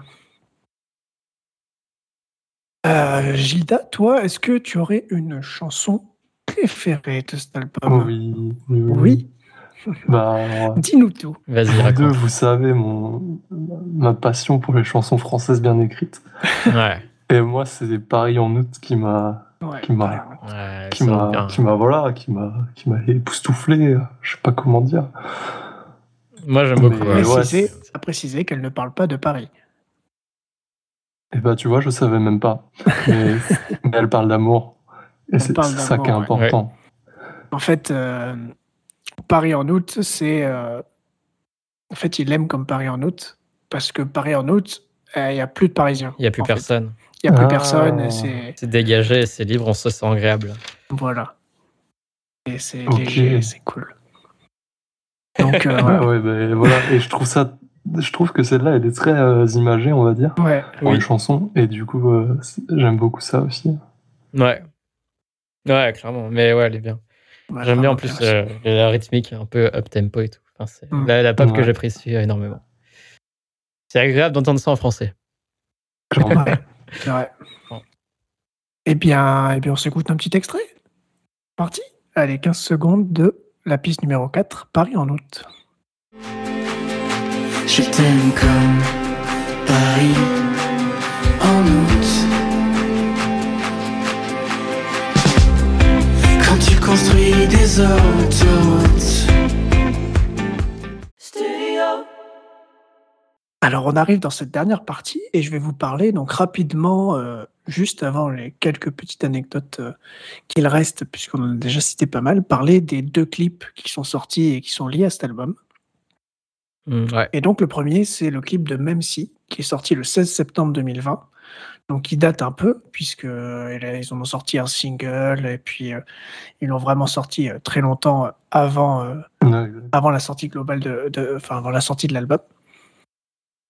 Euh, Gilda, toi, est-ce que tu aurais une chanson préférée de cet album Oui, oui, oui. Oui Bah, Dis-nous tout. Vas-y, deux, vous savez mon, ma passion pour les chansons françaises bien écrites. Ouais, Et moi, c'est Paris en août qui m'a, Ouais, Qui m'a- ouais, qui m'a, bien. qui m'a, voilà, qui m'a, qui m'a époustouflé. Je sais pas comment dire. Moi, j'aime beaucoup. Mais ouais. ouais, Préciser, c'est- à préciser qu'elle ne parle pas de Paris. Et bah, tu vois, je savais même pas. Mais, mais elle parle d'amour. Et c'est ça qui est ouais. important. En fait, euh, Paris en août, c'est. euh, en fait, il aime comme Paris en août, parce que Paris en août, euh, il n'y a plus de Parisiens. Il n'y a plus personne. Il n'y a plus Ah. personne, c'est. C'est dégagé, c'est libre, on se sent agréable. Voilà. Et c'est léger, c'est cool. Donc, euh, Ouais, ouais, ben, voilà. Et je trouve ça, je trouve que celle-là, elle est très euh, imagée, on va dire, ouais. pour Oui. une chanson. Et du coup, euh, j'aime beaucoup ça aussi. Ouais. Ouais, clairement. Mais ouais, elle est bien. Ouais, J'aime bien en plus euh, la rythmique un peu up tempo et tout. Enfin, c'est la, la pop que j'apprécie énormément. C'est agréable d'entendre ça en français. Ouais, c'est vrai. Bon. Eh bien, eh bien, on s'écoute un petit extrait. Parti Allez, 15 secondes de la piste numéro 4, Paris en août. Je t'aime comme Paris en août. Construis des autoroutes. Alors, on arrive dans cette dernière partie et je vais vous parler donc rapidement, euh, juste avant les quelques petites anecdotes euh, qu'il reste, puisqu'on en a déjà cité pas mal, parler des deux clips qui sont sortis et qui sont liés à cet album. Mm, ouais. Et donc, le premier, c'est le clip de Même Si, qui est sorti le 16 septembre 2020. Donc ils datent un peu, puisque euh, ils en ont sorti un single, et puis euh, ils l'ont vraiment sorti euh, très longtemps avant, euh, Ouais, avant la sortie globale de, de- enfin avant la sortie de l'album.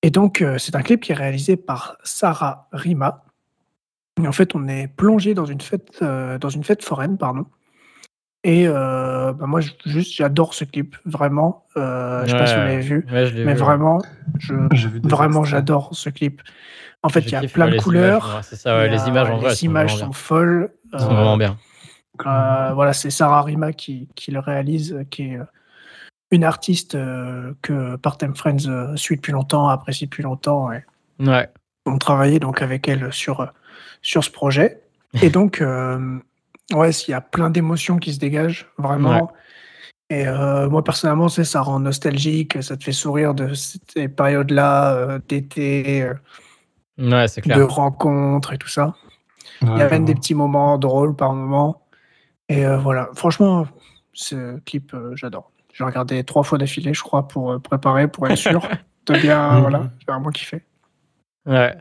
Et donc c'est un clip qui est réalisé par Sarah Rima. Et en fait, on est plongé dans une fête, dans une fête foraine, pardon. Et euh, bah, moi, juste, j'adore ce clip, vraiment. Euh, je sais pas si vous l'avez vu, Ouais, je l'ai mais vu, vraiment, je, vraiment, j'adore ce clip. En fait, il y a plein de couleurs. les images en vrai, les sont images sont bien. folles. Ils sont Euh, vraiment bien. euh, voilà, c'est Sarah Rima qui, qui le réalise, qui est une artiste euh, que Part-Time Friends euh, suit depuis longtemps, apprécie depuis longtemps. Et Ouais. on travaillait donc avec elle sur, sur ce projet. Et donc, euh, ouais, il y a plein d'émotions qui se dégagent, vraiment. Et euh, moi, personnellement, c'est ça rend nostalgique, ça te fait sourire de ces périodes-là, euh, d'été, euh, Ouais, de rencontres et tout ça. Il y a même des petits moments drôles par moment. Et euh, voilà, franchement, ce clip, euh, j'adore. J'ai regardé trois fois d'affilée, je crois, pour préparer, pour être sûr de bien. Mhm. voilà, j'ai vraiment kiffé. Ouais.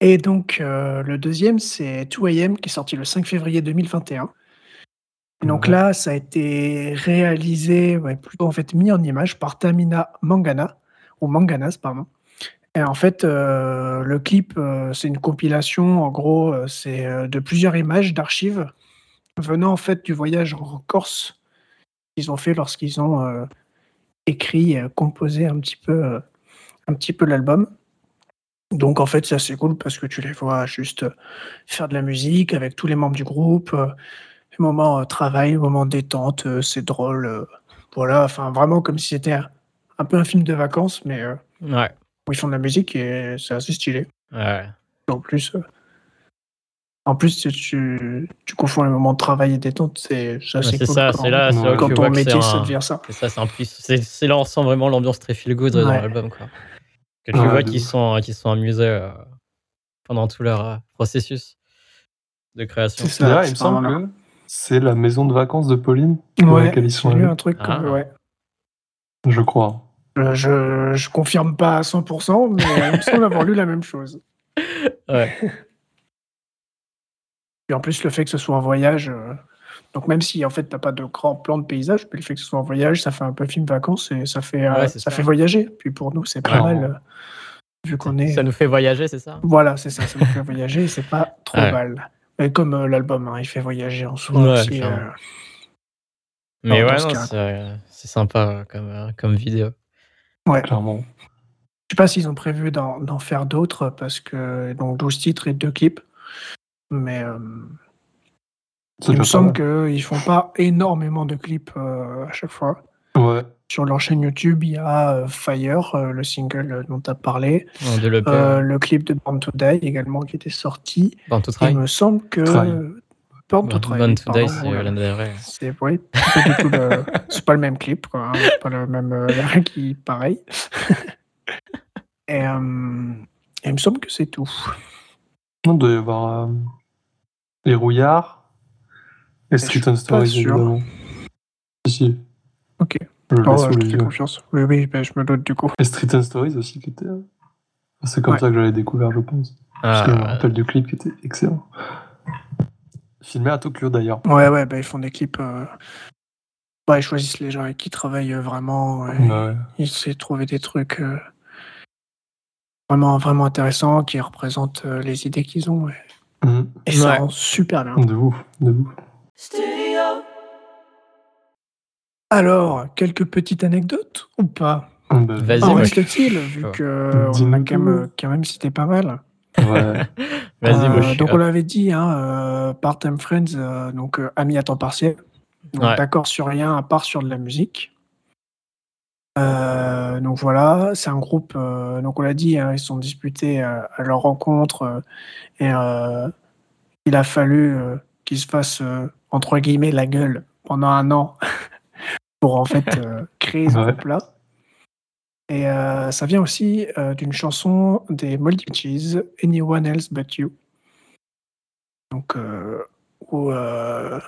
Et donc, euh, le deuxième, c'est 2AM, qui est sorti le 5 février 2021. Et donc là, ça a été réalisé, ouais, plutôt en fait mis en image par Tamina Mangana, ou Manganas, pardon. Et en fait, euh, le clip, euh, c'est une compilation, en gros, c'est de plusieurs images d'archives venant en fait du voyage en Corse qu'ils ont fait lorsqu'ils ont écrit, composé un petit peu, un petit peu l'album. Donc en fait, c'est assez cool parce que tu les vois juste euh, faire de la musique avec tous les membres du groupe, euh, les moments euh, travail, les moments détente, c'est drôle, voilà, enfin vraiment comme si c'était un, peu un film de vacances, mais Ouais. où ils font de la musique et c'est assez stylé. Ouais. En plus, en plus tu, tu, tu confonds les moments de travail et détente, c'est assez c'est cool ça, quand, c'est là, c'est là que quand tu ton métier ça devient ça. C'est ça, c'est un. C'est c'est là on sent vraiment l'ambiance très feel good dans l'album, quoi. Que tu Ouais, vois qu'ils sont, qu'ils sont amusés euh, pendant tout leur euh, processus de création. C'est. D'ailleurs, il me semble que c'est la maison de vacances de Pauline dans Ouais, laquelle ils j'ai sont lu allés, un truc Ah. comme ouais. je crois. Je, je, je confirme pas à 100%, mais il me semble avoir lu la même chose. Ouais. Et en plus, le fait que ce soit un voyage, euh, donc même si en fait t'as pas de grand plan de paysage, mais le fait que ce soit un voyage, ça fait un peu film vacances et ça fait, euh, Ouais, ça, fait voyager. Puis pour nous, c'est pas Ouais. mal, euh, vu qu'on est. Ça nous fait voyager, c'est ça? Voilà, c'est ça, ça nous fait voyager, et c'est pas trop Ouais. mal. Et comme euh, l'album, hein, il fait voyager en soi Ouais, aussi. Mais ouais, c'est sympa comme, comme vidéo. Clairement. Je sais pas s'ils ont prévu d'en faire d'autres parce que donc 12 titres et 2 clips. Mais il me semble qu'ils font pas énormément de clips euh, à chaque fois. Ouais. Sur leur chaîne YouTube, il y a euh, Fire, euh, le single dont tu as parlé, euh, le clip de Born to Die également qui était sorti. Born to Il Try. me semble que Try. Born to Try. Born to Die, c'est ouais, c'est pas le- c'est pas le même clip, quoi. hein, c'est pas le même, euh, qui pareil. et, euh, et il me semble que c'est tout. On doit y avoir euh, les rouillards et Street and Stories, sûr. évidemment. Si. Ok. Je Oh, ouais, je te fais confiance. Oui, oui, ben, je me doute du coup. Et Street and Stories aussi, qui était. euh, C'est comme Ouais. ça que j'avais découvert, je pense. Parce que je me Ah, rappelle du clip qui était excellent. Filmé à Tokyo d'ailleurs. Ouais, ouais, ben, ils font des clips. euh, ils choisissent les gens avec qui ils travaillent euh, vraiment. et Ouais, ouais. Ils essaient de trouver des trucs euh, vraiment, vraiment intéressants qui représentent euh, les idées qu'ils ont. Et, Mhm. et ça Ouais. rend super bien. De ouf, de ouf. Alors, quelques petites anecdotes ou pas? Ah, bah, Vas-y, En moi, reste-t-il, vu chaud. que on Dis-nous a quand même, euh, quand même cité pas mal. Ouais. Vas-y, moi, Euh, donc on l'avait dit, hein, euh, Part-Time Friends, euh, donc euh, amis à temps partiel. Donc, Ouais. D'accord sur rien à part sur de la musique. Euh, donc voilà, c'est un groupe, euh, donc on l'a dit, hein, ils sont disputés euh, à leur rencontre euh, et euh, il a fallu euh, qu'ils se fassent euh, entre guillemets la gueule pendant un an pour en fait euh, créer ce Ouais. groupe-là. Et euh, ça vient aussi euh, d'une chanson des Moldy Cheese, Anyone Else But You. Donc, euh, où euh,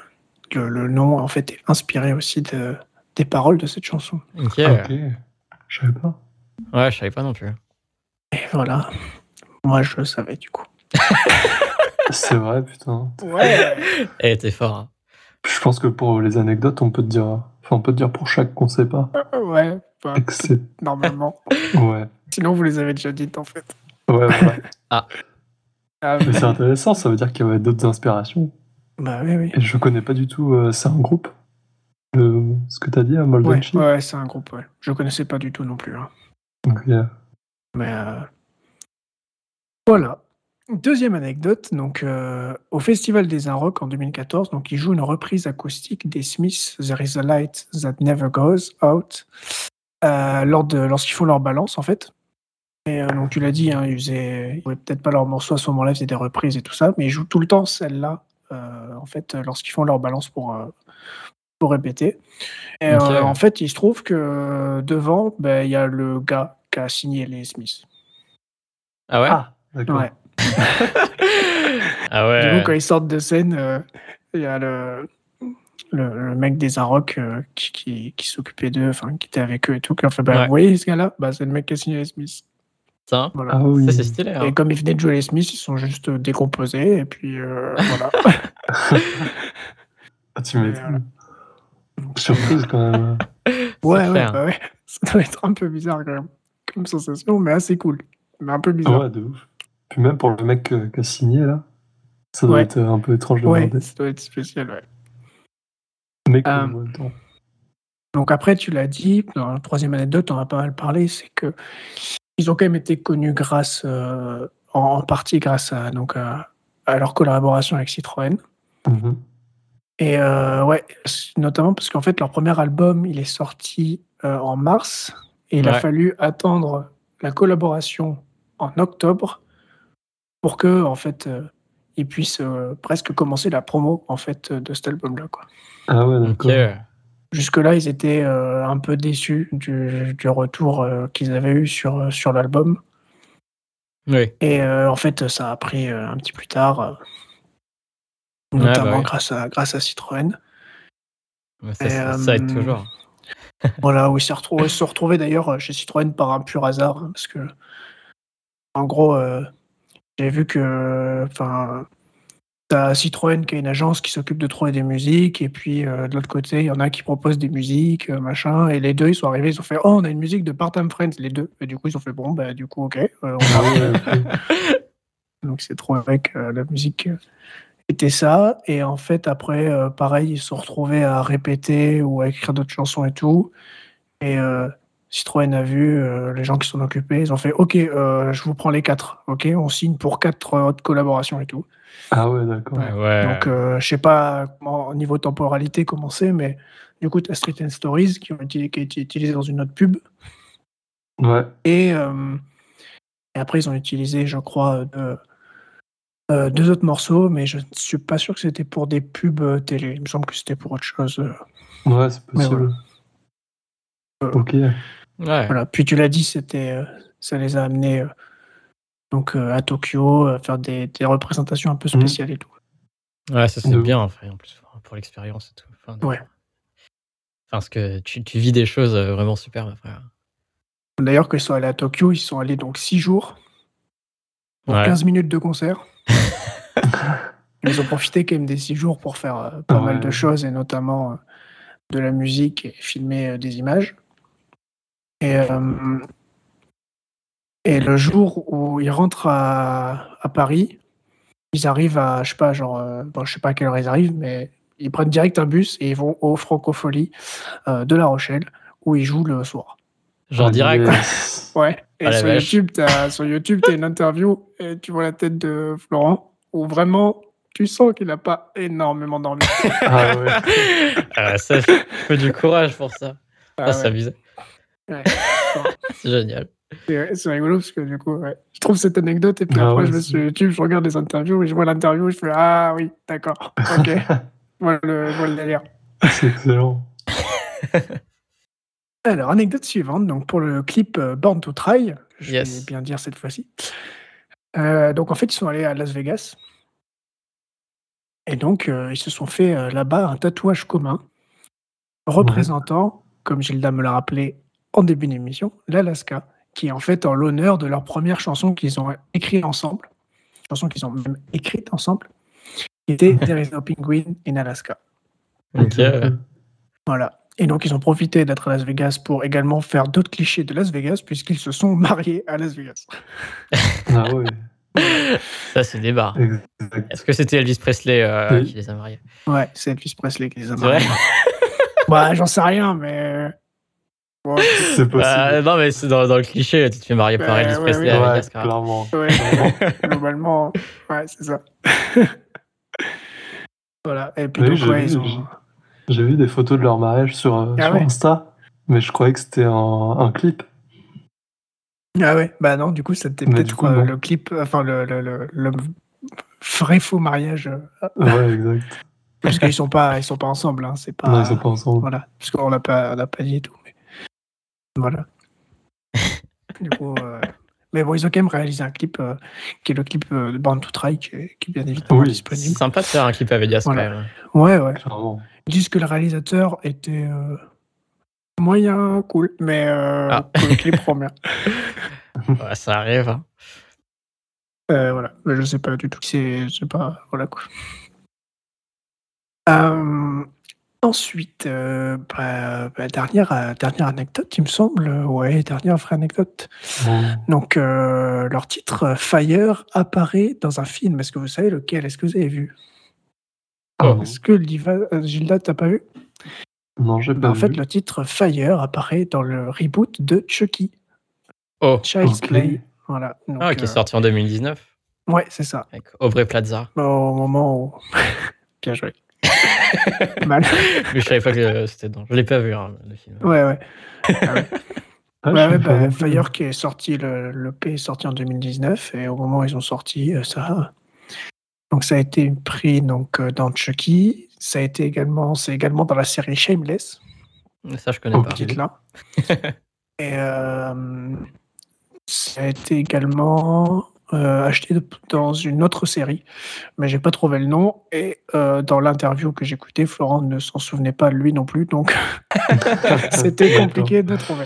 le, le nom en fait est inspiré aussi de, des paroles de cette chanson. Ok. Ok. Je savais pas. Ouais, je savais pas non plus. Et voilà, moi je le savais du coup. C'est vrai, putain. Ouais. Eh, t'es fort. hein. Je pense que pour les anecdotes, on peut te dire, enfin, on peut te dire pour chaque qu'on sait pas. ouais. bah, normalement. Ouais. Sinon, vous les avez déjà dites, en fait. Ouais, voilà. Ah, Mais c'est intéressant, ça veut dire qu'il y avait d'autres inspirations. bah oui, oui. Et je connais pas du tout, euh, c'est un groupe le... Ce que t'as dit, à Ouais, Molvenchi ouais, c'est un groupe, ouais. Je connaissais pas du tout non plus. hein. Ok. Mais euh, voilà. Deuxième anecdote, donc euh, au Festival des Inrocks en 2014, donc ils jouent une reprise acoustique des Smiths, There is a light that never goes out, euh, lors de, lorsqu'ils font leur balance en fait. Et euh, donc tu l'as dit, hein, ils faisaient, ils peut-être pas leur morceau à ce moment-là, ils faisaient des reprises et tout ça, mais ils jouent tout le temps celle-là, euh, en fait, lorsqu'ils font leur balance pour, euh, pour répéter. Et euh, en fait, il se trouve que devant, ben, il y a le gars qui a signé les Smiths. Ah ouais? Ah, d'accord. Ouais. Ah ouais. Du coup, quand ils sortent de scène, euh, il y a le, le, le mec des Arocs euh, qui, qui, qui s'occupait d'eux, enfin, qui était avec eux et tout, qui fait bah, Ouais. Vous voyez ce gars-là? Bah, C'est le mec qui a signé les Smiths. Putain, Voilà. Ah oui. ça c'est stylé. hein. Et comme ils venaient de jouer les Smiths, ils sont juste euh, décomposés, et puis euh, voilà. Ah, tu m'étonnes. Surprise quand même. ouais, ouais, clair. bah ouais. Ça doit être un peu bizarre quand même, comme sensation, mais assez cool. Mais un peu bizarre. Ouais, de ouf. Puis même pour le mec euh, qui a signé là, ça doit Ouais. être un peu étrange de Ouais, regarder. ça doit être spécial, ouais. Mais Euh. Donc après, tu l'as dit, dans la troisième anecdote, on a pas mal parlé, c'est que ils ont quand même été connus grâce, euh, en, en partie grâce à, donc, à, à leur collaboration avec Citroën. Mhm. Et euh, ouais, notamment parce qu'en fait, leur premier album, il est sorti euh, en mars, et il a fallu attendre la collaboration en octobre pour que, en fait, euh, ils puissent euh, presque commencer la promo en fait de cet album-là, quoi. Ah ouais, d'accord. Jusque-là, ils étaient euh, un peu déçus du, du retour euh, qu'ils avaient eu sur, sur l'album. Oui. Et euh, en fait, ça a pris euh, un petit plus tard, euh, notamment bah oui. grâce, à, grâce à Citroën. Ouais, Ça, Et, ça, ça aide euh, toujours. voilà, où ils se retrouvaient, se retrouvaient d'ailleurs chez Citroën par un pur hasard. hein, parce que, en gros, euh, j'ai vu que. Enfin. T'as Citroën qui est une agence qui s'occupe de trouver des musiques, et puis euh, de l'autre côté, il y en a qui proposent des musiques, euh, machin, et les deux, ils sont arrivés, ils ont fait Oh, on a une musique de Part-Time Friends, les deux. Et du coup, ils ont fait Bon, bah, du coup, ok. euh, on Ah ouais, ok. Donc c'est trop avec la musique était ça. Et en fait, après, pareil, ils se sont retrouvés à répéter ou à écrire d'autres chansons et tout. Et euh, Citroën a vu euh, les gens qui s'en occupaient. Ils ont fait OK, euh, je vous prends les quatre. OK, on signe pour quatre euh, autres collaborations et tout. Ah ouais, d'accord. Ouais, ouais. Donc euh, je sais pas comment, au niveau temporalité comment c'est, mais du coup, tu as Street and Stories qui, ont été, qui a été utilisé dans une autre pub. Ouais. Et, euh, et après, ils ont utilisé, je crois, deux, euh, deux autres morceaux, mais je ne suis pas sûr que c'était pour des pubs télé. Il me semble que c'était pour autre chose. Ouais, c'est possible. Ok. Ouais. Voilà. Puis tu l'as dit, c'était, euh, ça les a amenés euh, donc, euh, à Tokyo à faire des, des représentations un peu Mhm. spéciales et tout. Ouais, ça c'est bien en fait, en plus pour- l'expérience et tout. Enfin, de- Ouais. Enfin, parce que tu, tu vis des choses vraiment super après. D'ailleurs, quand ils sont allés à Tokyo, ils sont allés donc 6 jours pour Ouais. 15 minutes de concert. Ils ont profité quand même des 6 jours pour faire pas Ouais. mal de choses, et notamment de la musique et filmer des images. Et, euh, et le jour où ils rentrent à, à Paris, ils arrivent à, je sais pas, genre, euh, bon, je sais pas à quelle heure ils arrivent, mais ils prennent direct un bus et ils vont au Francofolie euh, de La Rochelle, où ils jouent le soir. Genre Ah, direct. Ouais, et Ah, sur. YouTube, t'as, sur YouTube, tu as une interview et tu vois la tête de Florent où vraiment tu sens qu'il n'a pas énormément dormi. Ah ouais. Ah, ça, il faut du courage pour ça. Ah Ah, c'est abusé. Ouais. C'est génial. C'est, rigolo parce que du coup, ouais, je trouve cette anecdote et puis Ah après, ouais, je vais sur YouTube, je regarde les interviews et je vois l'interview et je fais Ah oui, d'accord, ok, je vois le, je vois le délire. C'est excellent. Alors, anecdote suivante, donc pour le clip euh, Born to Try, je Yes. vais bien dire cette fois-ci. Euh, donc en fait, ils sont allés à Las Vegas. Et donc, euh, ils se sont fait euh, là-bas un tatouage commun représentant, comme Gilda me l'a rappelé en début d'émission, l'Alaska, qui est en fait en l'honneur de leur première chanson qu'ils ont écrite ensemble. chanson qu'ils ont même écrite ensemble, qui était There is no penguin in Alaska. Ok, ouais. Voilà. Et donc, ils ont profité d'être à Las Vegas pour également faire d'autres clichés de Las Vegas, puisqu'ils se sont mariés à Las Vegas. Ah ouais, Ça, c'est débat. Est-ce que c'était Elvis Presley euh, Oui. qui les a mariés? Ouais, c'est Elvis Presley qui les a mariés. bah, j'en sais rien, mais. C'est possible. Euh, Non, mais c'est dans, dans le cliché, tu te fais marier par Elvis ouais, Presley Vegas, quoi. clairement. ouais, globalement, ouais, c'est ça. voilà. Et puis, Oui, donc, j'ai ouais, vu, ils ont. j'ai- vu des photos de leur mariage sur, euh, Ah sur ouais. Insta, mais je croyais que c'était un, un clip. Ah ouais, bah non, du coup, c'était Mais peut-être non. le clip, enfin, le, le, le, le vrai faux mariage. euh, Ouais, exact. Parce qu'ils sont pas, ils sont pas ensemble, hein, c'est pas. Non, ils sont pas ensemble. Voilà, parce qu'on l'a pas, on pas dit et tout. Voilà. du coup, euh, mais bon, ils ont quand même réalisé un clip euh, qui est le clip euh, de Born to Try, qui est, qui est bien évidemment Oui. C'est disponible. sympa de faire un clip à Vegas Voilà. quand même. Ouais, ouais. Ils disent que le réalisateur était euh, moyen, cool, mais euh, Ah. le clip rend bien. Ouais, ça arrive. hein. Euh, voilà, mais je sais pas du tout qui c'est, je sais pas, voilà quoi. Euh, ensuite, euh, bah, bah, dernière, euh, dernière anecdote, il me semble, ouais, dernière vraie anecdote. Donc, euh, leur titre Fire apparaît dans un film. Est-ce que vous savez lequel? Est-ce que vous avez vu? Ah, Est-ce que Liva, Gilda, t'as pas vu? Non, j'ai Bah, pas En fait, vu. le titre Fire apparaît dans le reboot de Chucky, Oh, Child's Ok. Play. Voilà. Donc, ah, qui est sorti en 2019 ouais, c'est ça. avec Aubrey Plaza. Au moment où. Bien joué. Mal. Mais je savais pas que c'était dedans. Je l'ai pas vu, hein, le film. Ouais, ouais. Ah, Ouais, je ouais, pas bah. Fire qui est sorti, le, le P est sorti en 2019 et au moment où ils ont sorti euh, ça, donc ça a été pris donc euh, dans Chucky, ça a été également, c'est également dans la série Shameless, Ça, je connais pas. petite là. et euh, ça a été également euh, acheté dans une autre série, mais j'ai pas trouvé le nom. Et euh, dans l'interview que j'écoutais, Florent ne s'en souvenait pas lui non plus, donc c'était compliqué de trouver.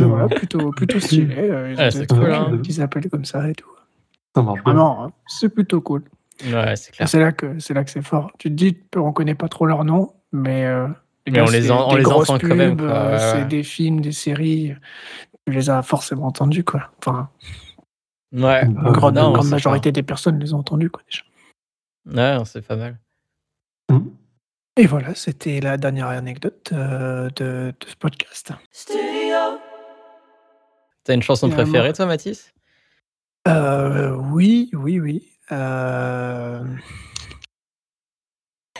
Voilà, plutôt, plutôt stylé. euh, ils Ouais, c'est cool, hein. appels comme ça et tout. Ça marche. Vraiment, hein, c'est plutôt cool. Ouais, c'est clair. C'est là que c'est là que c'est fort. Tu te dis, on connaît pas trop leur nom, mais euh, gars, on les en- on les entend quand même, pubs, euh, Ouais, c'est des films, des séries. Tu les as forcément entendus, quoi. Enfin, Ouais, Bah, une grande, non, grande majorité des personnes les ont entendus, quoi, déjà. ouais, c'est pas mal. Mhm. Et voilà, c'était la dernière anecdote euh, de, de ce podcast. T'as une chanson préférée, toi, Mathis? Euh, oui, oui, oui. Euh...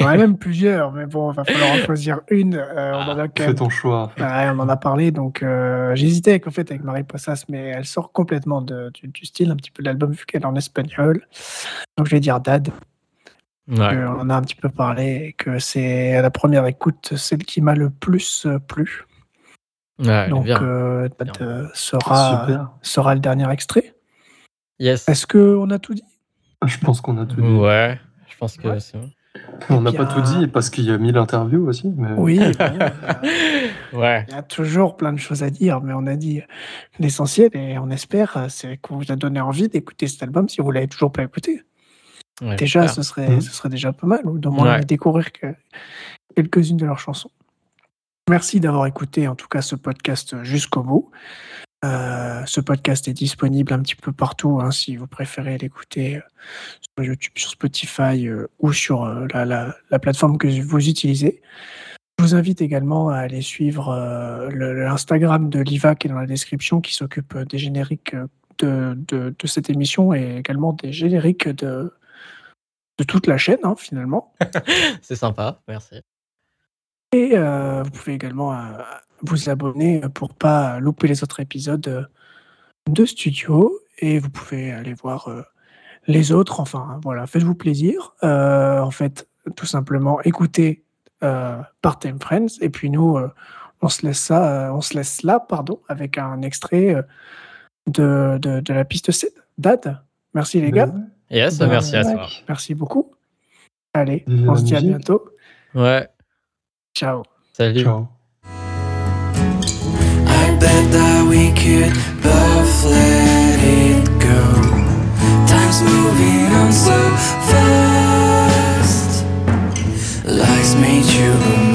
Il y en a même plusieurs, mais bon, il va falloir en choisir une. Euh, on en a quand Fais même ton choix. Ouais, on en a parlé, donc euh, j'hésitais avec, en fait, avec Marie Possas, mais elle sort complètement de- du, du style un petit peu de l'album vu qu'elle est en espagnol. Donc je vais dire Dad. Ouais. On en a un petit peu parlé et que c'est à la première écoute celle qui m'a le plus euh, plu. Ouais, donc bien. euh, Dad Bien. sera, Super. sera le dernier extrait. Yes. Est-ce qu'on a tout dit? Je pense qu'on a tout dit. Ouais, je pense que Ouais. c'est bon. On n'a pas tout dit parce qu'il y a mille interviews aussi. Mais... Oui, Ouais. il y a toujours plein de choses à dire, mais on a dit l'essentiel et on espère c'est qu'on vous a donné envie d'écouter cet album si vous l'avez toujours pas écouté. Ouais, Déjà, ce serait, Mhm. ce serait déjà pas mal, ou d'au moins Ouais. découvrir que quelques-unes de leurs chansons. Merci d'avoir écouté en tout cas ce podcast jusqu'au bout. Euh, ce podcast est disponible un petit peu partout hein, si vous préférez l'écouter euh, sur YouTube, sur Spotify euh, ou sur la, la- la plateforme que vous utilisez. Je vous invite également à aller suivre l'Instagram de Liva qui est dans la description, qui s'occupe des génériques de, de- de cette émission et également des génériques de, de toute la chaîne, hein, finalement. C'est sympa, merci. Et vous pouvez également vous abonner pour pas louper les autres épisodes euh, de Studio. Et vous pouvez aller voir euh, les autres. Enfin, voilà, faites-vous plaisir. Euh, en fait, tout simplement, écoutez euh, Part-Time Friends. Et puis nous, euh, on se laisse ça, euh, on se laisse là, pardon, avec un extrait euh, de, de, de la piste 7. Dad, merci les gars. Yes, Bah, merci à toi. Merci beaucoup. Allez, on la se dit à bientôt. Ouais, Ciao. salut. Ciao. said that we could both let it go. Time's moving on so fast. Life's made you